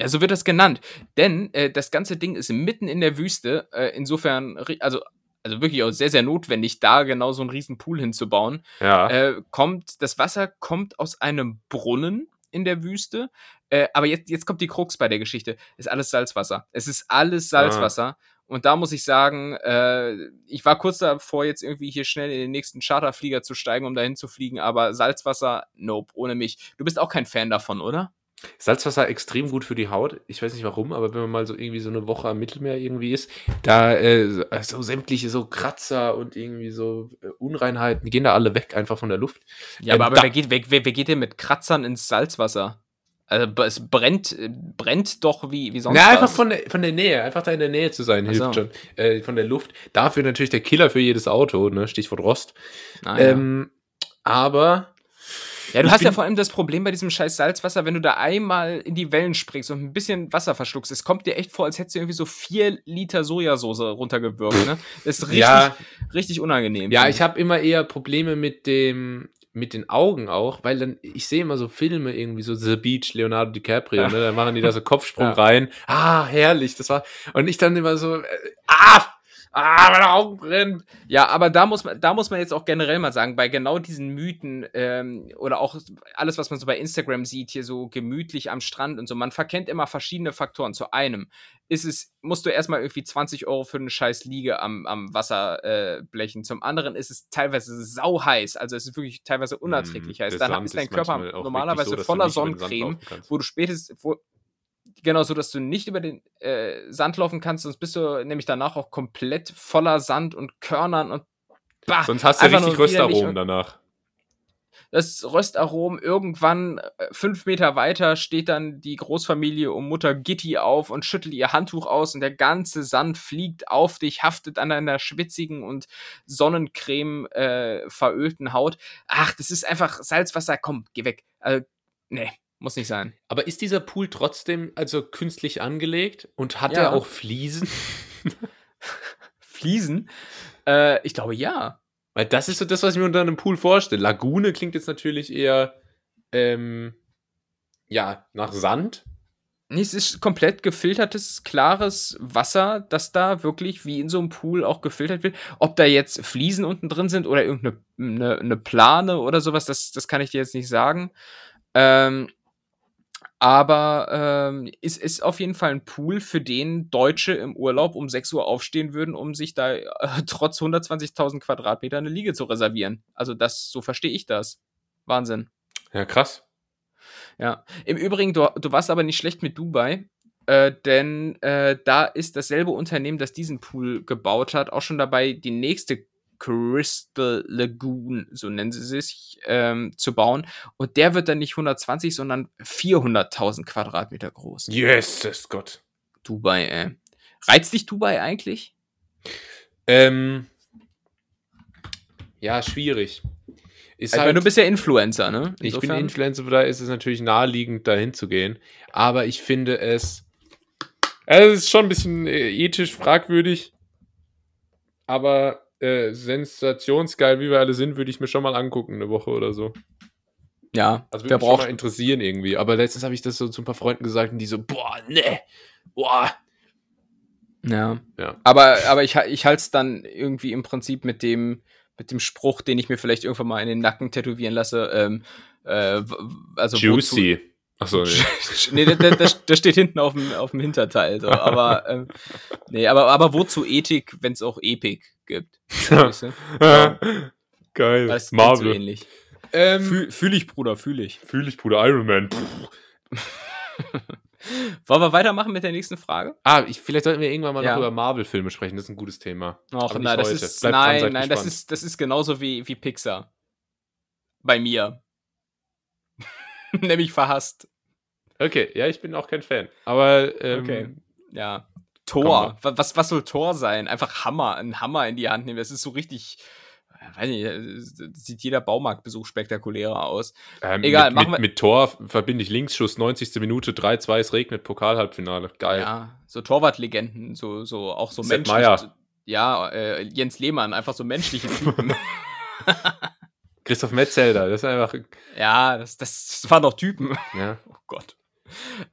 Ja, so wird das genannt. Denn äh, das ganze Ding ist mitten in der Wüste. Äh, insofern, also, also wirklich auch sehr, sehr notwendig, da genau so einen riesen Pool hinzubauen. Ja. Äh, kommt, das Wasser kommt aus einem Brunnen in der Wüste. Äh, aber jetzt, jetzt kommt die Krux bei der Geschichte. Ist alles Salzwasser. Es ist alles Salzwasser. Und da muss ich sagen, äh, ich war kurz davor, jetzt irgendwie hier schnell in den nächsten Charterflieger zu steigen, um dahin zu fliegen, aber Salzwasser, nope, ohne mich. Du bist auch kein Fan davon, oder? Salzwasser extrem gut für die Haut. Ich weiß nicht warum, aber wenn man mal so irgendwie so eine Woche am Mittelmeer irgendwie ist, da äh, so- so sämtliche so Kratzer und irgendwie so äh, Unreinheiten, gehen da alle weg einfach von der Luft. Ja, aber, aber da- wer, geht, wer, wer, wer geht denn mit Kratzern ins Salzwasser? Also es brennt, äh, brennt doch wie, wie sonst Ja, einfach was. von der, von der Nähe, einfach da in der Nähe zu sein, hilft so. schon. Äh, von der Luft. Dafür natürlich der Killer für jedes Auto, ne? Stichwort Rost. Ah, ja. Ähm, aber ja, du ich hast ja vor allem das Problem bei diesem scheiß Salzwasser, wenn du da einmal in die Wellen springst und ein bisschen Wasser verschluckst, es kommt dir echt vor, als hättest du irgendwie so vier Liter Sojasauce runtergewürgt, ne? Das ist richtig, Ja. richtig unangenehm. Ja, ich habe immer eher Probleme mit dem mit den Augen auch, weil dann ich sehe immer so Filme irgendwie so The Beach, Leonardo DiCaprio, Ja. ne, dann machen die da so Kopfsprung Ja. rein. Ah, herrlich, das war und ich dann immer so äh, ah, ah, meine Augen brennen. Ja, aber da muss man, da muss man jetzt auch generell mal sagen, bei genau diesen Mythen ähm, oder auch alles, was man so bei Instagram sieht, hier so gemütlich am Strand und so, man verkennt immer verschiedene Faktoren. Zu einem ist es, musst du erstmal irgendwie 20 Euro für eine scheiß Liege am, am Wasser äh, blechen. Zum anderen ist es teilweise sau heiß, also es ist wirklich teilweise unerträglich Mm, heiß. Dann ist dein Körper normalerweise so, voller Sonnencreme, wo du spätestens, wo, genau so, dass du nicht über den äh, Sand laufen kannst, sonst bist du nämlich danach auch komplett voller Sand und Körnern und bah, Sonst hast du richtig Röstaromen danach. Das Röstarom irgendwann äh, fünf Meter weiter steht dann die Großfamilie um Mutter Gitti auf und schüttelt ihr Handtuch aus und der ganze Sand fliegt auf dich, haftet an deiner schwitzigen und Sonnencreme äh, verölten Haut. Ach, das ist einfach Salzwasser, komm, geh weg. Also, nee, muss nicht sein. Aber ist dieser Pool trotzdem also künstlich angelegt und hat Ja. er auch Fliesen? *laughs* Fliesen? Äh, ich glaube ja. Weil das ist so das, was ich mir unter einem Pool vorstelle. Lagune klingt jetzt natürlich eher ähm, ja, nach Sand. Nee, es ist komplett gefiltertes, klares Wasser, das da wirklich wie in so einem Pool auch gefiltert wird. Ob da jetzt Fliesen unten drin sind oder irgendeine eine, eine Plane oder sowas, das, das kann ich dir jetzt nicht sagen. Ähm, aber ähm, es ist auf jeden Fall ein Pool, für den Deutsche im Urlaub um 6 Uhr aufstehen würden, um sich da äh, *laughs* trotz 120.000 Quadratmeter eine Liege zu reservieren. Also das, so verstehe ich das. Wahnsinn. Ja, krass. Ja. Im Übrigen, du, du warst aber nicht schlecht mit Dubai, äh, denn äh, da ist dasselbe Unternehmen, das diesen Pool gebaut hat, auch schon dabei, die nächste Crystal Lagoon, so nennen sie sich, ähm, zu bauen. Und der wird dann nicht 120, sondern 400.000 Quadratmeter groß. Jesus Gott. Dubai, ey. Reizt dich Dubai eigentlich? Ähm, ja, schwierig. Ist Also, meine, du bist ja Influencer, ne? Ich bin Insofern- Influencer, da ist es natürlich naheliegend, dahin zu gehen. Aber ich finde es. Also es ist schon ein bisschen äh, ethisch fragwürdig. Aber äh, sensationsgeil, wie wir alle sind, würde ich mir schon mal angucken, eine Woche oder so. Ja, Also würde mich schon braucht mal interessieren irgendwie. Aber letztens habe ich das so zu ein paar Freunden gesagt und die so, boah, ne, boah. Ja. Ja. Aber, aber ich, ich halte es dann irgendwie im Prinzip mit dem, mit dem Spruch, den ich mir vielleicht irgendwann mal in den Nacken tätowieren lasse. Ähm, äh, also Juicy. Achso, *laughs* nee. Nee, der, der, der steht hinten auf dem, auf dem Hinterteil. So. *laughs* Aber, ähm, nee, aber, aber wozu Ethik, wenn es auch Epik gibt? *laughs* Weißt du? Geil. Das ist so Marvel. ähnlich. Ähm, Fühl, fühl ich, Bruder, fühl ich. Fühl ich, Bruder. Iron Man. Wollen wir weitermachen mit der nächsten Frage? Ah, ich, vielleicht sollten wir irgendwann mal Ja. noch über Marvel-Filme sprechen. Das ist ein gutes Thema. Och, nein, das ist, Bleibt dran, nein, nein, das ist, das ist genauso wie, wie Pixar. Bei mir. *laughs* Nämlich verhasst. Okay, ja, ich bin auch kein Fan. Aber, ähm, Okay. Ja. Tor. Wa- Was, was soll Tor sein? Einfach Hammer, einen Hammer in die Hand nehmen. Das ist so richtig. äh, Weiß nicht, äh, sieht jeder Baumarktbesuch spektakulärer aus. ähm, Egal, mit, machen mit, wir- mit Tor verbinde ich Linksschuss, 90. Minute, 3-2, es regnet, Pokalhalbfinale. Geil. Ja, so Torwartlegenden, so, so auch so Sepp menschlich. Meier. Ja, äh, Jens Lehmann, einfach so menschliche *laughs* Typen. *laughs* Christoph Metzelder, das ist einfach. ja, das, das waren doch Typen. Ja. *laughs* Oh Gott.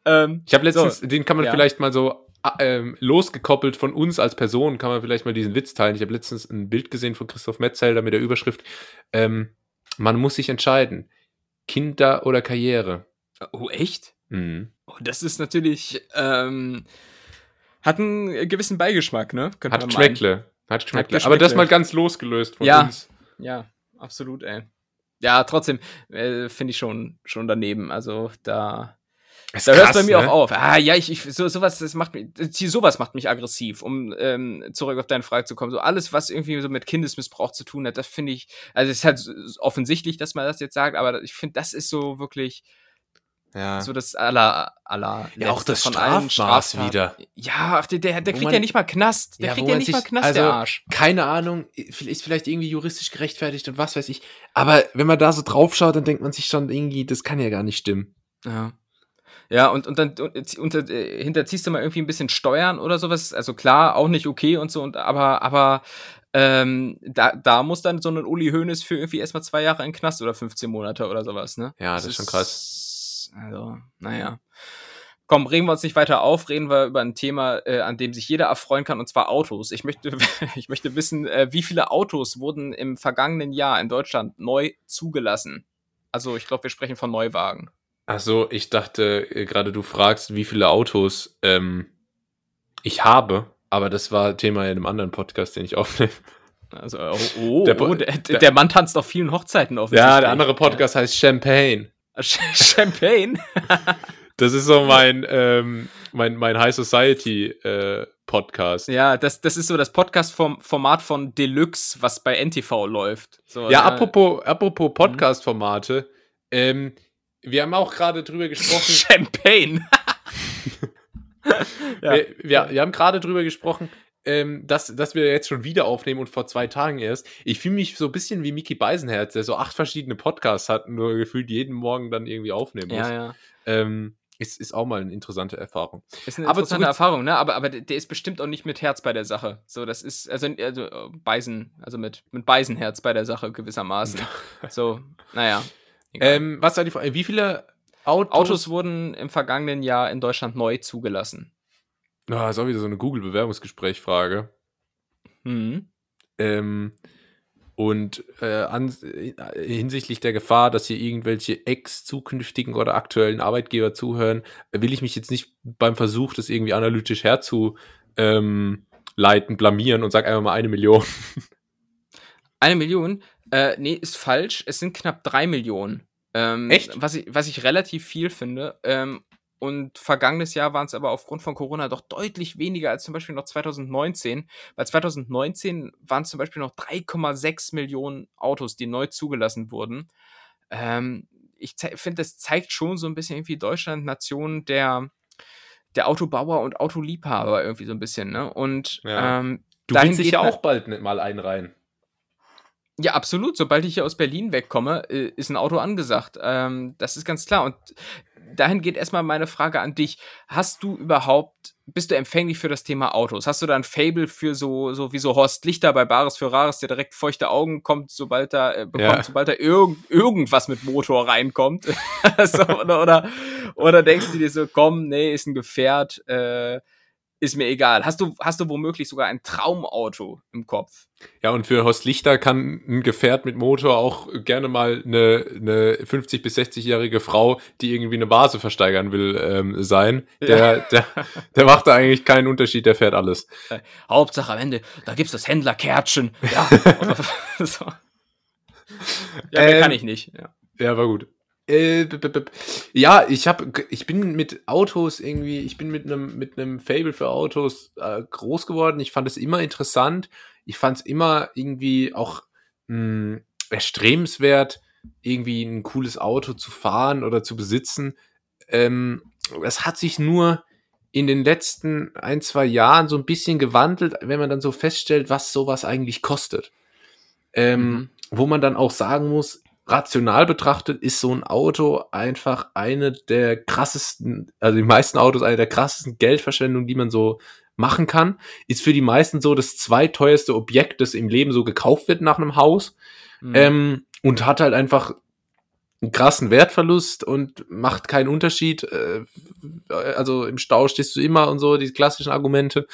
Ähm, Ich habe letztens, So, den kann man ja. vielleicht mal so ah, ähm, losgekoppelt von uns als Person, kann man vielleicht mal diesen Witz teilen. Ich habe letztens ein Bild gesehen von Christoph Metzelder mit der Überschrift: ähm, Man muss sich entscheiden. Kinder oder Karriere. oh, echt? Mhm. Oh, das ist natürlich, ähm, hat einen gewissen Beigeschmack, ne? Könnte Hat. Geschmäckle. Hat. Geschmäckle. Aber das mal ganz losgelöst von Ja. uns. Ja, absolut, ey. Ja, trotzdem äh, finde ich schon, schon daneben. Also da, Das da hört es bei mir ne? auch auf. Ah, ja, ich, ich so, sowas, das macht mich, sowas macht mich aggressiv, um ähm, zurück auf deine Frage zu kommen. So alles, was irgendwie so mit Kindesmissbrauch zu tun hat, das finde ich, also es ist halt offensichtlich, dass man das jetzt sagt, aber ich finde, das ist so wirklich Ja. so das aller, aller Ja, auch das von Strafmaß Straftaten. wieder. Ja, ach, der, der, der kriegt man- ja nicht mal Knast. Der Ja, kriegt ja nicht mal sich- Knast, also- der Arsch. Keine Ahnung, ist vielleicht irgendwie juristisch gerechtfertigt und was weiß ich. Aber wenn man da so drauf schaut, dann denkt man sich schon irgendwie, das kann ja gar nicht stimmen. Ja. Ja, und, und dann und, unter, äh, hinterziehst du mal irgendwie ein bisschen Steuern oder sowas. Also klar, auch nicht okay und so, und, aber, aber ähm, da, da muss dann so ein Uli Hoeneß für irgendwie erstmal zwei Jahre in den Knast oder 15 Monate oder sowas, ne? Ja, das ist schon krass. Also, naja. Komm, regen wir uns nicht weiter auf, reden wir über ein Thema, äh, an dem sich jeder erfreuen kann, und zwar Autos. Ich möchte, *laughs* ich möchte wissen, äh, wie viele Autos wurden im vergangenen Jahr in Deutschland neu zugelassen? Also, ich glaube, wir sprechen von Neuwagen. Achso, ich dachte äh, gerade, du fragst, wie viele Autos ähm, ich habe, aber das war Thema in einem anderen Podcast, den ich aufnehme. Also, oh, oh, Der oh, der- der Mann tanzt auf vielen Hochzeiten auf. Ja, der andere Podcast heißt Champagne. Champagne. *laughs* Das ist so mein, ähm, mein, mein High Society äh, Podcast. Ja, das, das ist so das Podcast-Format von Deluxe, was bei NTV läuft. So, Ja, apropos, apropos Podcast-Formate, ähm, wir haben auch gerade drüber gesprochen. *laughs* Champagne. *laughs* ja. wir, wir, wir haben gerade drüber gesprochen, ähm, dass, dass wir jetzt schon wieder aufnehmen und vor zwei Tagen erst. Ich fühle mich so ein bisschen wie Mickey Beisenherz, der so acht verschiedene Podcasts hat und nur gefühlt jeden Morgen dann irgendwie aufnehmen muss. ja, ja. Ähm, ist, ist auch mal eine interessante Erfahrung. Ist eine Aber interessante Erfahrung, ne? Aber, aber der ist bestimmt auch nicht mit Herz bei der Sache. So, das ist, also, also Beisen, also mit, mit Beisenherz bei der Sache gewissermaßen. *laughs* so, naja. Ähm, was war die Frage? Wie viele Autos? Autos wurden im vergangenen Jahr in Deutschland neu zugelassen. Ah, ist auch wieder so eine Google-Bewerbungsgespräch-Frage. Mhm. Ähm, und äh, an, äh, hinsichtlich der Gefahr, dass hier irgendwelche ex-zukünftigen oder aktuellen Arbeitgeber zuhören, will ich mich jetzt nicht beim Versuch, das irgendwie analytisch herzuleiten, ähm, blamieren und sag einfach mal eine Million. *laughs* Eine Million? Äh, nee, ist falsch. Es sind knapp drei Millionen. Ähm, Echt? Was ich, was ich relativ viel finde. Ähm, und vergangenes Jahr waren es aber aufgrund von Corona doch deutlich weniger als zum Beispiel noch 2019. Weil 2019 waren es zum Beispiel noch 3,6 Millionen Autos, die neu zugelassen wurden. Ähm, ich finde, das zeigt schon so ein bisschen irgendwie Deutschland, Nation der, der Autobauer und Autoliebhaber irgendwie so ein bisschen. Ne? Und Ja. ähm, Du willst dich ja auch bald mal einreihen. Ja, absolut. Sobald ich hier aus Berlin wegkomme, äh, ist ein Auto angesagt. Ähm, das ist ganz klar. Und dahin geht erstmal meine Frage an dich. Hast du überhaupt, bist du empfänglich für das Thema Autos? Hast du da ein Fable für so, so wie so Horst Lichter bei Bares für Rares, der direkt feuchte Augen kommt, sobald da, äh, bekommt, Ja. sobald da irg irgendwas mit Motor reinkommt? *laughs* so, oder, oder, oder denkst du dir so, komm, nee, ist ein Gefährt, äh, ist mir egal. Hast du, hast du womöglich sogar ein Traumauto im Kopf? Ja, und für Horst Lichter kann ein Gefährt mit Motor auch gerne mal eine, eine 50- bis 60-jährige Frau, die irgendwie eine Vase versteigern will, ähm, sein. Der, Ja. der, der macht da eigentlich keinen Unterschied, der fährt alles. Äh, Hauptsache am Ende, da gibt's das Händlerkärtchen. Ja, *laughs* *laughs* so. ja mehr Ähm, kann ich nicht. Ja. Ja, war gut. Äh, ja, ich habe, ich bin mit Autos irgendwie, ich bin mit einem mit einem Fable für Autos äh, groß geworden. Ich fand es immer interessant. Ich fand es immer irgendwie auch mh, erstrebenswert, irgendwie ein cooles Auto zu fahren oder zu besitzen. Ähm, es hat sich nur in den letzten ein, zwei Jahren so ein bisschen gewandelt, wenn man dann so feststellt, was sowas eigentlich kostet. Ähm, Mhm. Wo man dann auch sagen muss, rational betrachtet ist so ein Auto einfach eine der krassesten, also die meisten Autos eine der krassesten Geldverschwendungen, die man so machen kann. Ist für die meisten so das zweiteuerste Objekt, das im Leben so gekauft wird nach einem Haus. Mhm. Ähm, und hat halt einfach einen krassen Wertverlust und macht keinen Unterschied. Äh, also im Stau stehst du immer und so, die klassischen Argumente.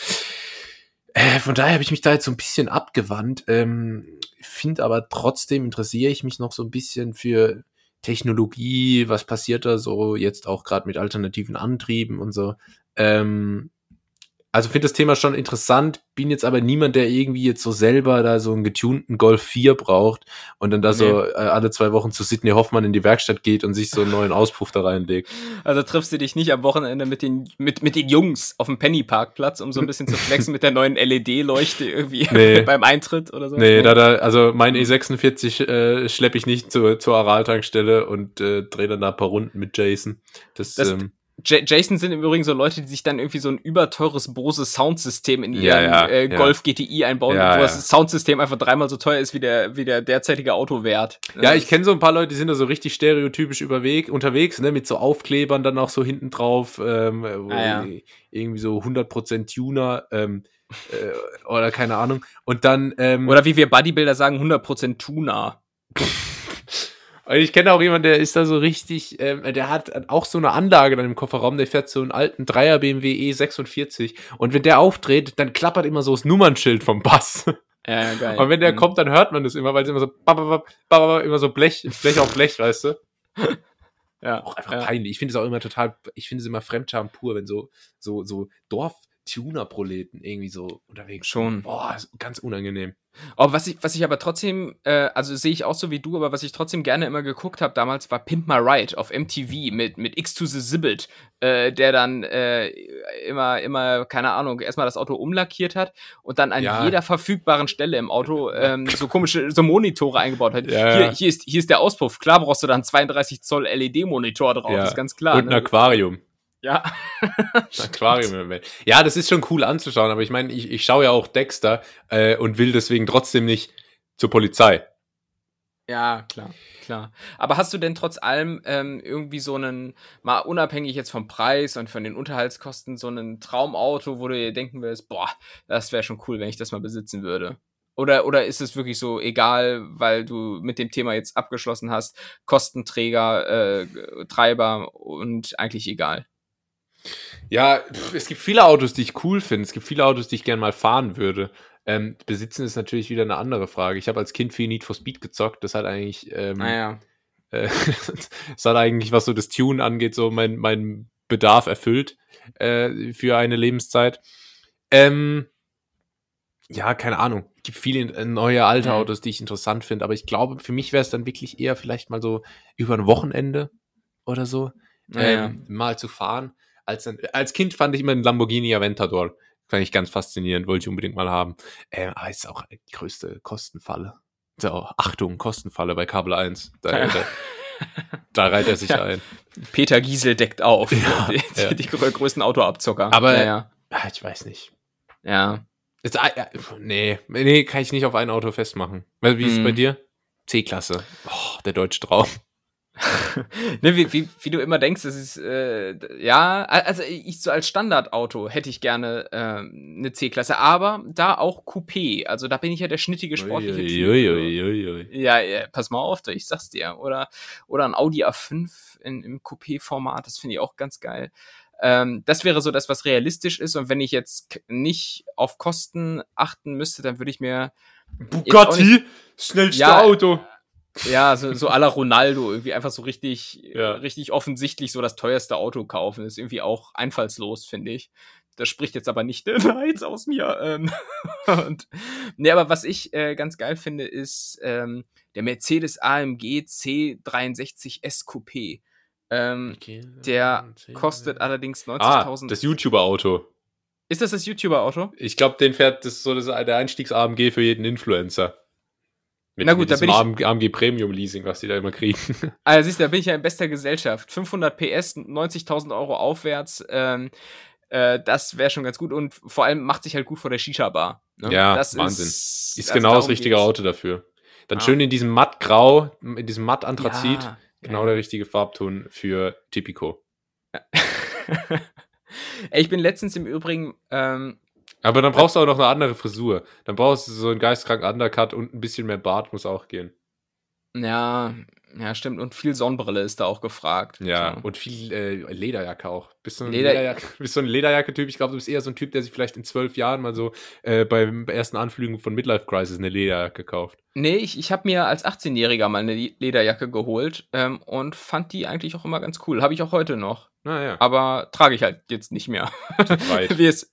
Äh, von daher habe ich mich da jetzt so ein bisschen abgewandt. Ähm, Finde aber trotzdem interessiere ich mich noch so ein bisschen für Technologie, was passiert da so jetzt auch gerade mit alternativen Antrieben und so. Ähm, also finde das Thema schon interessant, bin jetzt aber niemand, der irgendwie jetzt so selber da so einen getunten Golf 4 braucht und dann da so äh, alle zwei Wochen zu Sidney Hoffmann in die Werkstatt geht und sich so einen neuen Auspuff da reinlegt. Also triffst du dich nicht am Wochenende mit den, mit, mit den Jungs auf dem Penny-Parkplatz, um so ein bisschen zu flexen mit der neuen LED-Leuchte irgendwie *laughs* Nee. *laughs* beim Eintritt oder so? Nee, da, da, also mein E46 äh, schleppe ich nicht zur, zur Aral-Tankstelle und äh, drehe dann da ein paar Runden mit Jason. Das, Das- ähm, J Jason sind im Übrigen so Leute, die sich dann irgendwie so ein überteures Bose Soundsystem in ihren Ja, ja, äh, ja. Golf GTI einbauen, Ja, wo ja. das Soundsystem einfach dreimal so teuer ist wie der, wie der derzeitige Autowert. Ja, ich kenne so ein paar Leute, die sind da so richtig stereotypisch überweg, unterwegs, ne, mit so Aufklebern dann auch so hinten drauf, ähm, wo Ah, ja. irgendwie so 100% Tuner, ähm, äh, oder keine Ahnung. Und dann, ähm, Oder wie wir Bodybuilder sagen, 100% *laughs* Tuna. ich kenne auch jemanden, der ist da so richtig, ähm, der hat auch so eine Anlage dann im Kofferraum, der fährt so einen alten 3er BMW E46 und wenn der aufdreht, dann klappert immer so das Nummernschild vom Bass. Ja, geil. Und wenn der Mhm. kommt, dann hört man das immer, weil es immer so, bap, bap, bap, bap, bap, immer so Blech, Blech auf Blech, weißt du? ja, auch einfach ja. peinlich. Ich finde es auch immer total, ich finde es immer Fremdscham pur, wenn so, so, so Dorf-Tuner-Proleten irgendwie so unterwegs. Schon. Boah, ganz unangenehm. Oh, was ich, was ich aber trotzdem, äh, also sehe ich auch so wie du, aber was ich trotzdem gerne immer geguckt habe damals, war Pimp My Ride auf MTV mit, mit X to the Zibbit, äh, der dann äh, immer, immer, keine Ahnung, erstmal das Auto umlackiert hat und dann an Ja. jeder verfügbaren Stelle im Auto ähm, so komische so Monitore eingebaut hat. Ja, hier, hier, ist, hier ist der Auspuff. Klar brauchst du dann 32 Zoll LED-Monitor drauf, Ja. ist ganz klar. Und ein ne? Aquarium. Ja. Ein Aquarium im Welt. Ja, das ist schon cool anzuschauen, aber ich meine, ich, ich schaue ja auch Dexter äh, und will deswegen trotzdem nicht zur Polizei. Ja, klar, klar. Aber hast du denn trotz allem ähm, irgendwie so einen, mal unabhängig jetzt vom Preis und von den Unterhaltskosten, so einen Traumauto, wo du dir denken willst, boah, das wäre schon cool, wenn ich das mal besitzen würde? Oder, oder ist es wirklich so egal, weil du mit dem Thema jetzt abgeschlossen hast, Kostenträger, äh, Treiber und eigentlich egal? Ja, es gibt viele Autos, die ich cool finde. Es gibt viele Autos, die ich gerne mal fahren würde. Ähm, besitzen ist natürlich wieder eine andere Frage. Ich habe als Kind viel Need for Speed gezockt. Das hat eigentlich, ähm, Naja. *laughs* äh, das hat eigentlich, was so das Tune angeht, so mein, mein Bedarf erfüllt äh, für eine Lebenszeit. Ähm, ja, keine Ahnung. Es gibt viele äh, neue alte Mhm. Autos, die ich interessant finde, aber ich glaube, für mich wäre es dann wirklich eher vielleicht mal so über ein Wochenende oder so Naja. ähm, mal zu fahren. Als, als Kind fand ich immer den Lamborghini Aventador. Fand ich ganz faszinierend, wollte ich unbedingt mal haben. Ähm, aber ist auch die größte Kostenfalle. So, Achtung, Kostenfalle bei Kabel 1. Da, da, da reiht er sich Ja. ein. Peter Giesel deckt auf. Ja, *laughs* die, ja. die grö- größten Autoabzocker. Aber-. Ah, ich weiß nicht. ja. Jetzt, ah, nee, nee, kann ich nicht auf ein Auto festmachen. Wie ist es bei dir? C-Klasse. Oh, der deutsche Traum. Ne, wie, wie, wie du immer denkst, das ist, äh, ja, also ich so als Standardauto hätte ich gerne ähm, eine C-Klasse, aber da auch Coupé, also da bin ich ja der schnittige sportliche Typ. Uiuiuiui. Ja, ja, pass mal auf, ich sag's dir. Oder, oder ein Audi A5 in, im Coupé-Format, das finde ich auch ganz geil. Ähm, das wäre so das, was realistisch ist. Und wenn ich jetzt nicht auf Kosten achten müsste, dann würde ich mir Bugatti, schnellste Ja, Auto. Ja so, so à la Ronaldo irgendwie einfach so richtig, Ja. richtig offensichtlich so das teuerste Auto kaufen. ist irgendwie auch einfallslos, finde ich. Das spricht jetzt aber nicht *laughs* der Neid aus mir. Ähm, *laughs* und, nee, aber was ich äh, ganz geil finde, ist ähm, der Mercedes AMG C63 S Coupé. Ähm, der kostet allerdings Ah, 90.000. das YouTuber-Auto. ist das das YouTuber-Auto? Ich glaube, den fährt, das so das, der Einstiegs-AMG für jeden Influencer. Mit, Na gut, mit da bin ich- AMG, AMG Premium Leasing, was die da immer kriegen. *laughs* Also siehst du, da bin ich ja in bester Gesellschaft. 500 PS, 90.000 Euro aufwärts. Ähm, äh, das wäre schon ganz gut und vor allem macht sich halt gut vor der Shisha-Bar. ne? Ja, das Wahnsinn. Ist, Ist also genau das richtige geht's. Auto dafür. Dann Ja. schön in diesem mattgrau, in diesem mattanthrazit. Ja, Genau ja. der richtige Farbton für Tipico. *laughs* Ich bin letztens im Übrigen, ähm, Aber dann brauchst du auch noch eine andere Frisur. Dann brauchst du so einen geistkranken Undercut und ein bisschen mehr Bart muss auch gehen. ja, ja, stimmt. Und viel Sonnenbrille ist da auch gefragt. Ja, So. und viel äh, Lederjacke auch. Bist du ein, Leder- Lederjacke, *laughs* bist du ein Lederjacke-Typ? Ich glaube, du bist eher so ein Typ, der sich vielleicht in zwölf Jahren mal so äh, beim ersten Anflügen von Midlife Crisis eine Lederjacke kauft. Nee, ich, ich habe mir als 18-Jähriger mal eine Lederjacke geholt ähm, und fand die eigentlich auch immer ganz cool. Habe ich auch heute noch. Naja, Aber trage ich halt jetzt nicht mehr. *laughs* Wie es,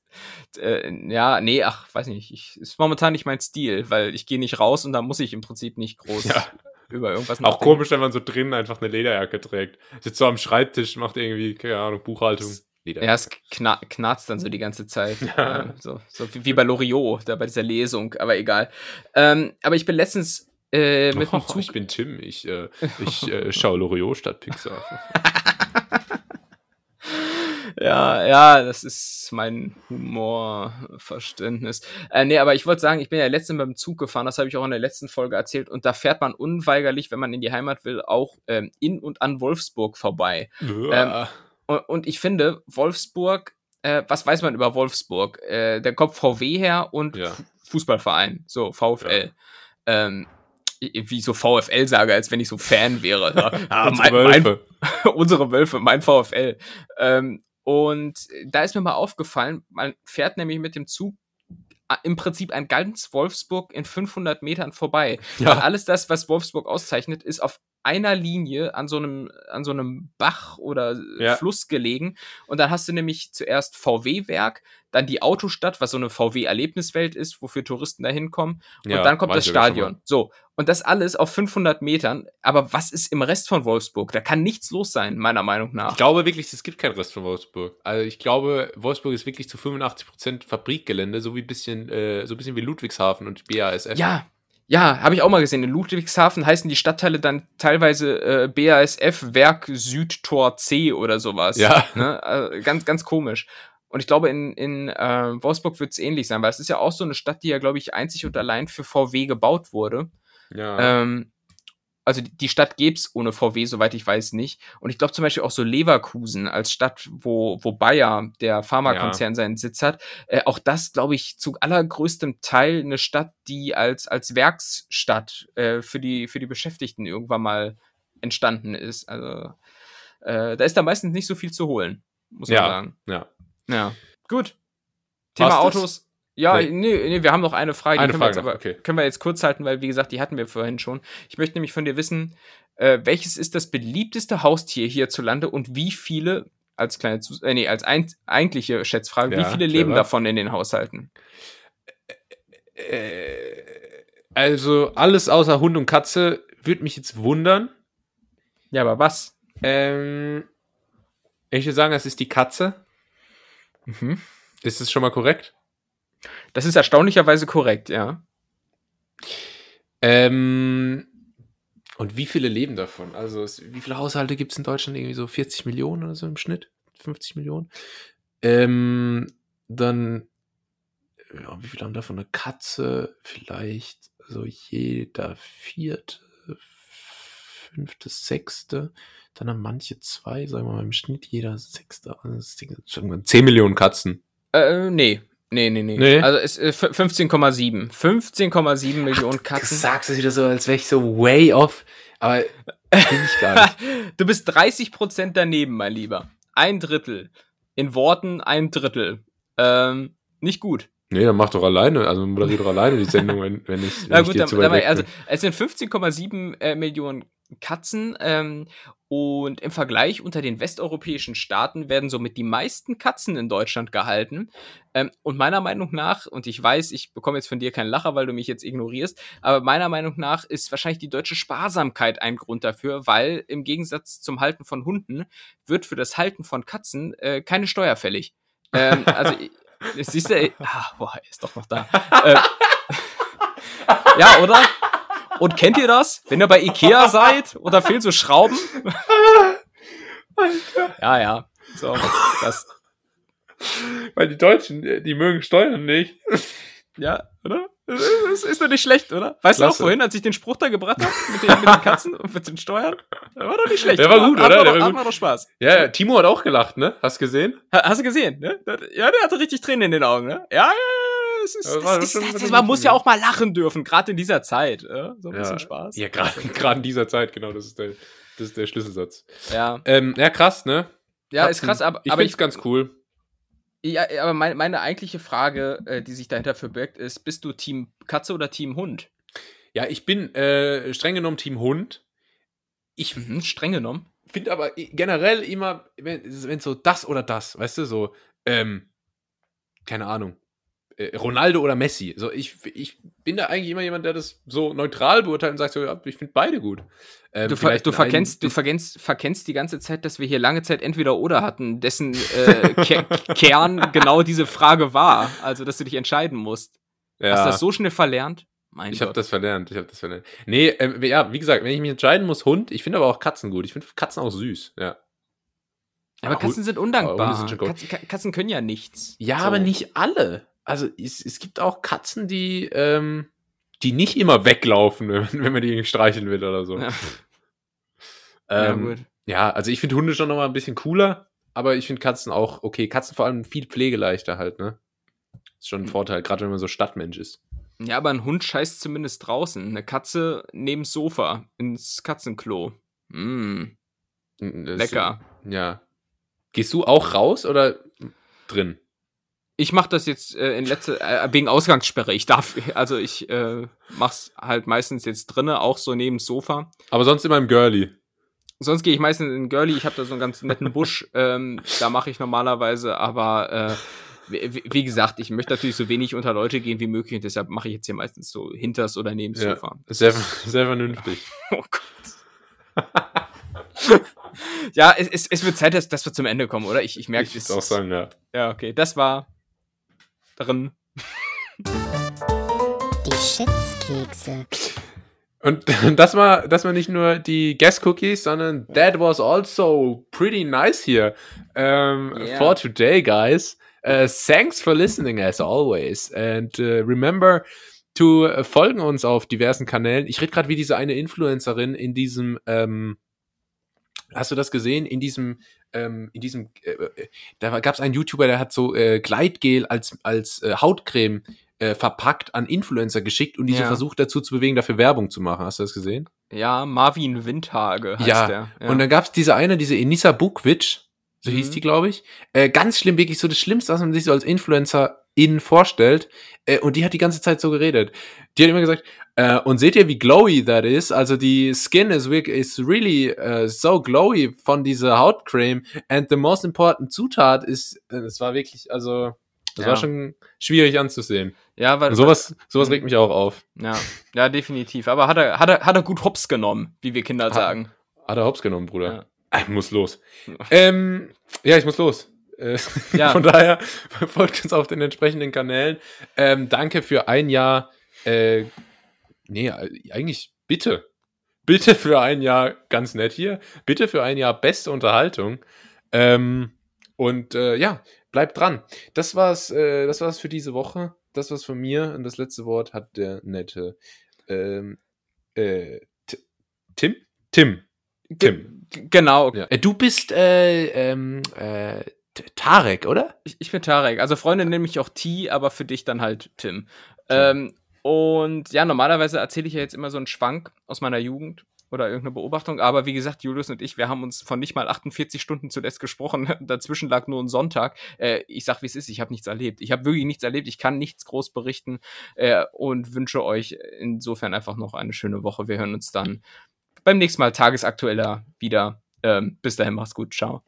äh, ja, nee, ach, weiß nicht. Ich, ist momentan nicht mein Stil, weil ich gehe nicht raus und da muss ich im Prinzip nicht groß Ja. Über irgendwas Auch komisch, wenn man so drinnen einfach eine Lederjacke trägt. Sitzt so am Schreibtisch, macht irgendwie, keine Ahnung, Buchhaltung. Ja, es kna knarzt dann so die ganze Zeit. *laughs* Ähm, so so wie, bei Loriot, da bei dieser Lesung, aber egal. Ähm, aber ich bin letztens äh, mit dem *laughs* Oh, Zug. ich bin Tim, ich, äh, ich äh, schaue Loriot statt Pixar. *laughs* Ja, ja, das ist mein Humorverständnis. Äh, nee, aber ich wollte sagen, ich bin ja letztens beim Zug gefahren, das habe ich auch in der letzten Folge erzählt, und da fährt man unweigerlich, wenn man in die Heimat will, auch ähm, in und an Wolfsburg vorbei. Ähm, Und, und ich finde, Wolfsburg, äh, was weiß man über Wolfsburg? Äh, der kommt VW her und Ja. Fu- Fußballverein, so VfL. Ähm, wie ich so VfL sage, als wenn ich so Fan wäre. *laughs* Ja, ah, Unsere mein, mein, Wölfe. *laughs* unsere Wölfe, mein VfL. Ähm, und da ist mir mal aufgefallen, man fährt nämlich mit dem Zug äh, im Prinzip an ganz Wolfsburg in 500 Metern vorbei. Ja. Weil alles das, was Wolfsburg auszeichnet, ist auf einer Linie an so einem, an so einem Bach oder Ja. Fluss gelegen. Und dann hast du nämlich zuerst VW-Werk, dann die Autostadt, was so eine VW-Erlebniswelt ist, wofür Touristen da hinkommen. Und Ja, dann kommt das Stadion. So. Und das alles auf 500 Metern. Aber was ist im Rest von Wolfsburg? Da kann nichts los sein, meiner Meinung nach. Ich glaube wirklich, es gibt keinen Rest von Wolfsburg. Also ich glaube, Wolfsburg ist wirklich zu 85% Fabrikgelände, so wie bisschen, äh, so ein bisschen wie Ludwigshafen und BASF. Ja, ja, habe ich auch mal gesehen. In Ludwigshafen heißen die Stadtteile dann teilweise äh, BASF Werk Südtor C oder sowas. Ja. Ne? Also ganz, ganz komisch. Und ich glaube, in, in äh, Wolfsburg wird es ähnlich sein, weil es ist ja auch so eine Stadt, die ja, glaube ich, einzig und allein für VW gebaut wurde. ja. Ähm, also die- Stadt gäb's ohne VW, soweit ich weiß, nicht. Und ich glaube zum Beispiel auch so Leverkusen als Stadt, wo, wo Bayer, der Pharmakonzern, seinen Sitz hat, äh, auch das, glaube ich, zu allergrößtem Teil eine Stadt, die als, als Werksstadt äh, für, die, für die Beschäftigten irgendwann mal entstanden ist. Also äh, da ist da meistens nicht so viel zu holen, muss man Ja. sagen. ja. Ja. Gut. Thema War's das? Ja, Nee. nee. Wir haben noch eine Frage. Eine können wir Frage aber, okay. können wir jetzt kurz halten, weil, wie gesagt, die hatten wir vorhin schon. Ich möchte nämlich von dir wissen, äh, welches ist das beliebteste Haustier hierzulande und wie viele, als kleine, Zus- äh, nee, als ein, eigentliche Schätzfrage, wie Ja, viele leben clever. davon in den Haushalten? Äh, also alles außer Hund und Katze würde mich jetzt wundern. Ja, aber was? Ähm, ich würde sagen, es ist die Katze. Mhm. Ist es schon mal korrekt? Das ist erstaunlicherweise korrekt, ja. Ähm, und wie viele leben davon? Also, es, wie viele Haushalte gibt es in Deutschland? Irgendwie so 40 Millionen oder so im Schnitt? 50 Millionen? Ähm, dann, ja, wie viele haben davon eine Katze? Vielleicht so jeder vierte, fünfte, sechste. Dann haben manche zwei, sagen wir mal im Schnitt jeder sechste. Also das Ding ist irgendwann 10 Millionen Katzen. Äh, nee. Nee, nee, nee. Nee? Also es ist äh, 15,7. 15,7 Millionen Du Katzen. sagst es wieder so, als wäre ich so way off. Aber bin ich gar nicht. *laughs* Du bist 30% daneben, mein Lieber. Ein Drittel. In Worten ein Drittel. Ähm, nicht gut. Nee, dann mach doch alleine, also moderier doch alleine die Sendung, wenn, wenn ich, *laughs* wenn Na ich gut, dir dann, zu weit weg also es sind 15,7 äh, Millionen Katzen ähm, und im Vergleich unter den westeuropäischen Staaten werden somit die meisten Katzen in Deutschland gehalten. Ähm, und meiner Meinung nach, und ich weiß, ich bekomme jetzt von dir keinen Lacher, weil du mich jetzt ignorierst, aber meiner Meinung nach ist wahrscheinlich die deutsche Sparsamkeit ein Grund dafür, weil im Gegensatz zum Halten von Hunden wird für das Halten von Katzen äh, keine Steuer fällig. Ähm, also, *laughs* siehst du, ey, ah, boah, er ist doch noch da. äh, *laughs* ja, oder? Und kennt ihr das? Wenn ihr bei Ikea seid oder fehlen so Schrauben? ja, ja. So, das, Weil die Deutschen, äh, die mögen Steuern nicht. ja, oder? Das ist doch nicht schlecht, oder? Weißt du Klasse. auch vorhin, als ich den Spruch da gebracht habe mit den, mit den Katzen und mit den Steuern? Der war doch nicht schlecht. Der war gut, Hat- oder? Hat, Der doch, war gut. doch Spaß. Ja, ja, Timo hat auch gelacht, ne? Hast gesehen? Ha- Hast du gesehen, ne? Ja, der hatte richtig Tränen in den Augen, ne? Ja, ja, Das ist, war das ist, das ist, schon man muss ja auch mal lachen dürfen, gerade in dieser Zeit. Ja? So ein Ja, bisschen Spaß. Ja, *laughs* gerade in dieser Zeit, genau, das ist der, das ist der Schlüsselsatz. Ja, Ähm, ja, krass, ne? ja ist Katzen. krass, aber, ich aber find's ganz cool. Ja, aber meine, meine eigentliche Frage, äh, die sich dahinter verbirgt, ist: Bist du Team Katze oder Team Hund? Ja, ich bin äh, streng genommen Team Hund. Ich Mhm, streng genommen. finde aber generell immer, wenn, wenn so das oder das, weißt du, so, ähm, keine Ahnung, äh, Ronaldo oder Messi. So, ich, ich bin da eigentlich immer jemand, der das so neutral beurteilt und sagt, so, ja, ich finde beide gut. Ähm, Du, ver du, verkennst, du verkennst, verkennst die ganze Zeit, dass wir hier lange Zeit entweder oder hatten, dessen äh, Ke *laughs* Kern genau diese Frage war. Also, dass du dich entscheiden musst. ja, Hast du das so schnell verlernt? Mein ich habe das verlernt, ich habe das verlernt. Nee, ähm, ja, wie gesagt, wenn ich mich entscheiden muss, Hund, ich finde aber auch Katzen gut. Ich finde Katzen auch süß, ja. aber Ah, Katzen sind undankbar. Sind. Katzen, Ka- Katzen können ja nichts. Ja, So. aber nicht alle. Also es, es gibt auch Katzen, die, ähm, die nicht immer weglaufen, *laughs* wenn, wenn man die irgendwie streicheln will oder so. Ja. *laughs* Ja, Ähm, gut. ja, also ich finde Hunde schon nochmal ein bisschen cooler, aber ich finde Katzen auch okay. Katzen vor allem viel pflegeleichter halt, ne? Ist schon ein. Vorteil, gerade wenn man so Stadtmensch ist. Ja, aber ein Hund scheißt zumindest draußen. Eine Katze neben Sofa ins Katzenklo. Mm, das- lecker. Ja. Gehst du auch raus oder drin? Ich mach das jetzt äh, in letzter äh, wegen Ausgangssperre. Ich darf, also ich äh, mach's halt meistens jetzt drinne, auch so neben Sofa. Aber sonst immer im Girly. Sonst gehe ich meistens in Girly. Ich habe da so einen ganz netten Busch. *laughs* ähm, da mache ich normalerweise, aber äh, wie, wie gesagt, ich möchte natürlich so wenig unter Leute gehen wie möglich. Und deshalb mache ich jetzt hier meistens so hinters oder neben Ja. Sofa. Sehr, sehr vernünftig. *laughs* Oh Gott. ja, es, es, es wird Zeit, dass, dass wir zum Ende kommen, oder? Ich, ich merke Ich würde auch sagen, ja. Ja, okay. Das war drin. Die Schätzkekse. Und *laughs* das war, das war nicht nur die Guest Cookies, sondern that was also pretty nice here um, Yeah. for today, guys. Uh, thanks for listening as always. And uh, remember to folgen uns auf diversen Kanälen. Ich rede gerade wie diese eine Influencerin in diesem, ähm, hast du das gesehen? In diesem, ähm, in diesem, äh, äh, da gab es einen YouTuber, der hat so äh, Gleitgel als, als äh, Hautcreme äh, verpackt an Influencer geschickt und diese Ja. versucht dazu zu bewegen, dafür Werbung zu machen. Hast du das gesehen? Ja, Marvin Windhage heißt Ja, der. Ja. Und dann gab es diese eine, diese Enisa Bukvic, so hieß Mhm. die, glaube ich. Äh, ganz schlimm, wirklich so das Schlimmste, was man sich so als Influencer in vorstellt. Äh, und die hat die ganze Zeit so geredet. Die hat immer gesagt, äh, und seht ihr, wie glowy that is? Also die Skin is, wirklich- is really uh, so glowy von dieser Hautcreme. And the most important Zutat ist, äh, es war wirklich, also, das Ja. war schon schwierig anzusehen. ja, weil, Und sowas, sowas Mhm. regt mich auch auf. Ja, ja, definitiv. Aber hat er, hat er, hat er gut Hops genommen, wie wir Kinder Hat- sagen. Hat er hops genommen, Bruder. Ja. Ah, muss los. *laughs* ähm, ja, ich muss los. Äh, Ja. *laughs* Von daher *laughs* folgt uns auf den entsprechenden Kanälen. Ähm, danke für ein Jahr. Äh, nee, äh, eigentlich bitte. Bitte für ein Jahr ganz nett hier. Bitte für ein Jahr beste Unterhaltung. Ähm, und äh, ja, bleibt dran. Das war's, äh, das war's für diese Woche. Das war's von mir. Und das letzte Wort hat der nette ähm, äh, Tim? Tim. Tim. Genau. Ja. Äh, Du bist äh, ähm, äh, Tarek, oder? Ich, ich bin Tarek. Also Freunde nennen mich auch T, aber für dich dann halt Tim. Ähm, und ja, normalerweise erzähle ich ja jetzt immer so einen Schwank aus meiner Jugend. oder irgendeine Beobachtung. Aber wie gesagt, Julius und ich, wir haben uns von nicht mal 48 Stunden zuletzt gesprochen. *laughs* Dazwischen lag nur ein Sonntag. Äh, ich sag, wie es ist, ich habe nichts erlebt. Ich habe wirklich nichts erlebt. Ich kann nichts groß berichten äh, und wünsche euch insofern einfach noch eine schöne Woche. Wir hören uns dann beim nächsten Mal tagesaktueller wieder. Ähm, bis dahin, macht's gut. Ciao.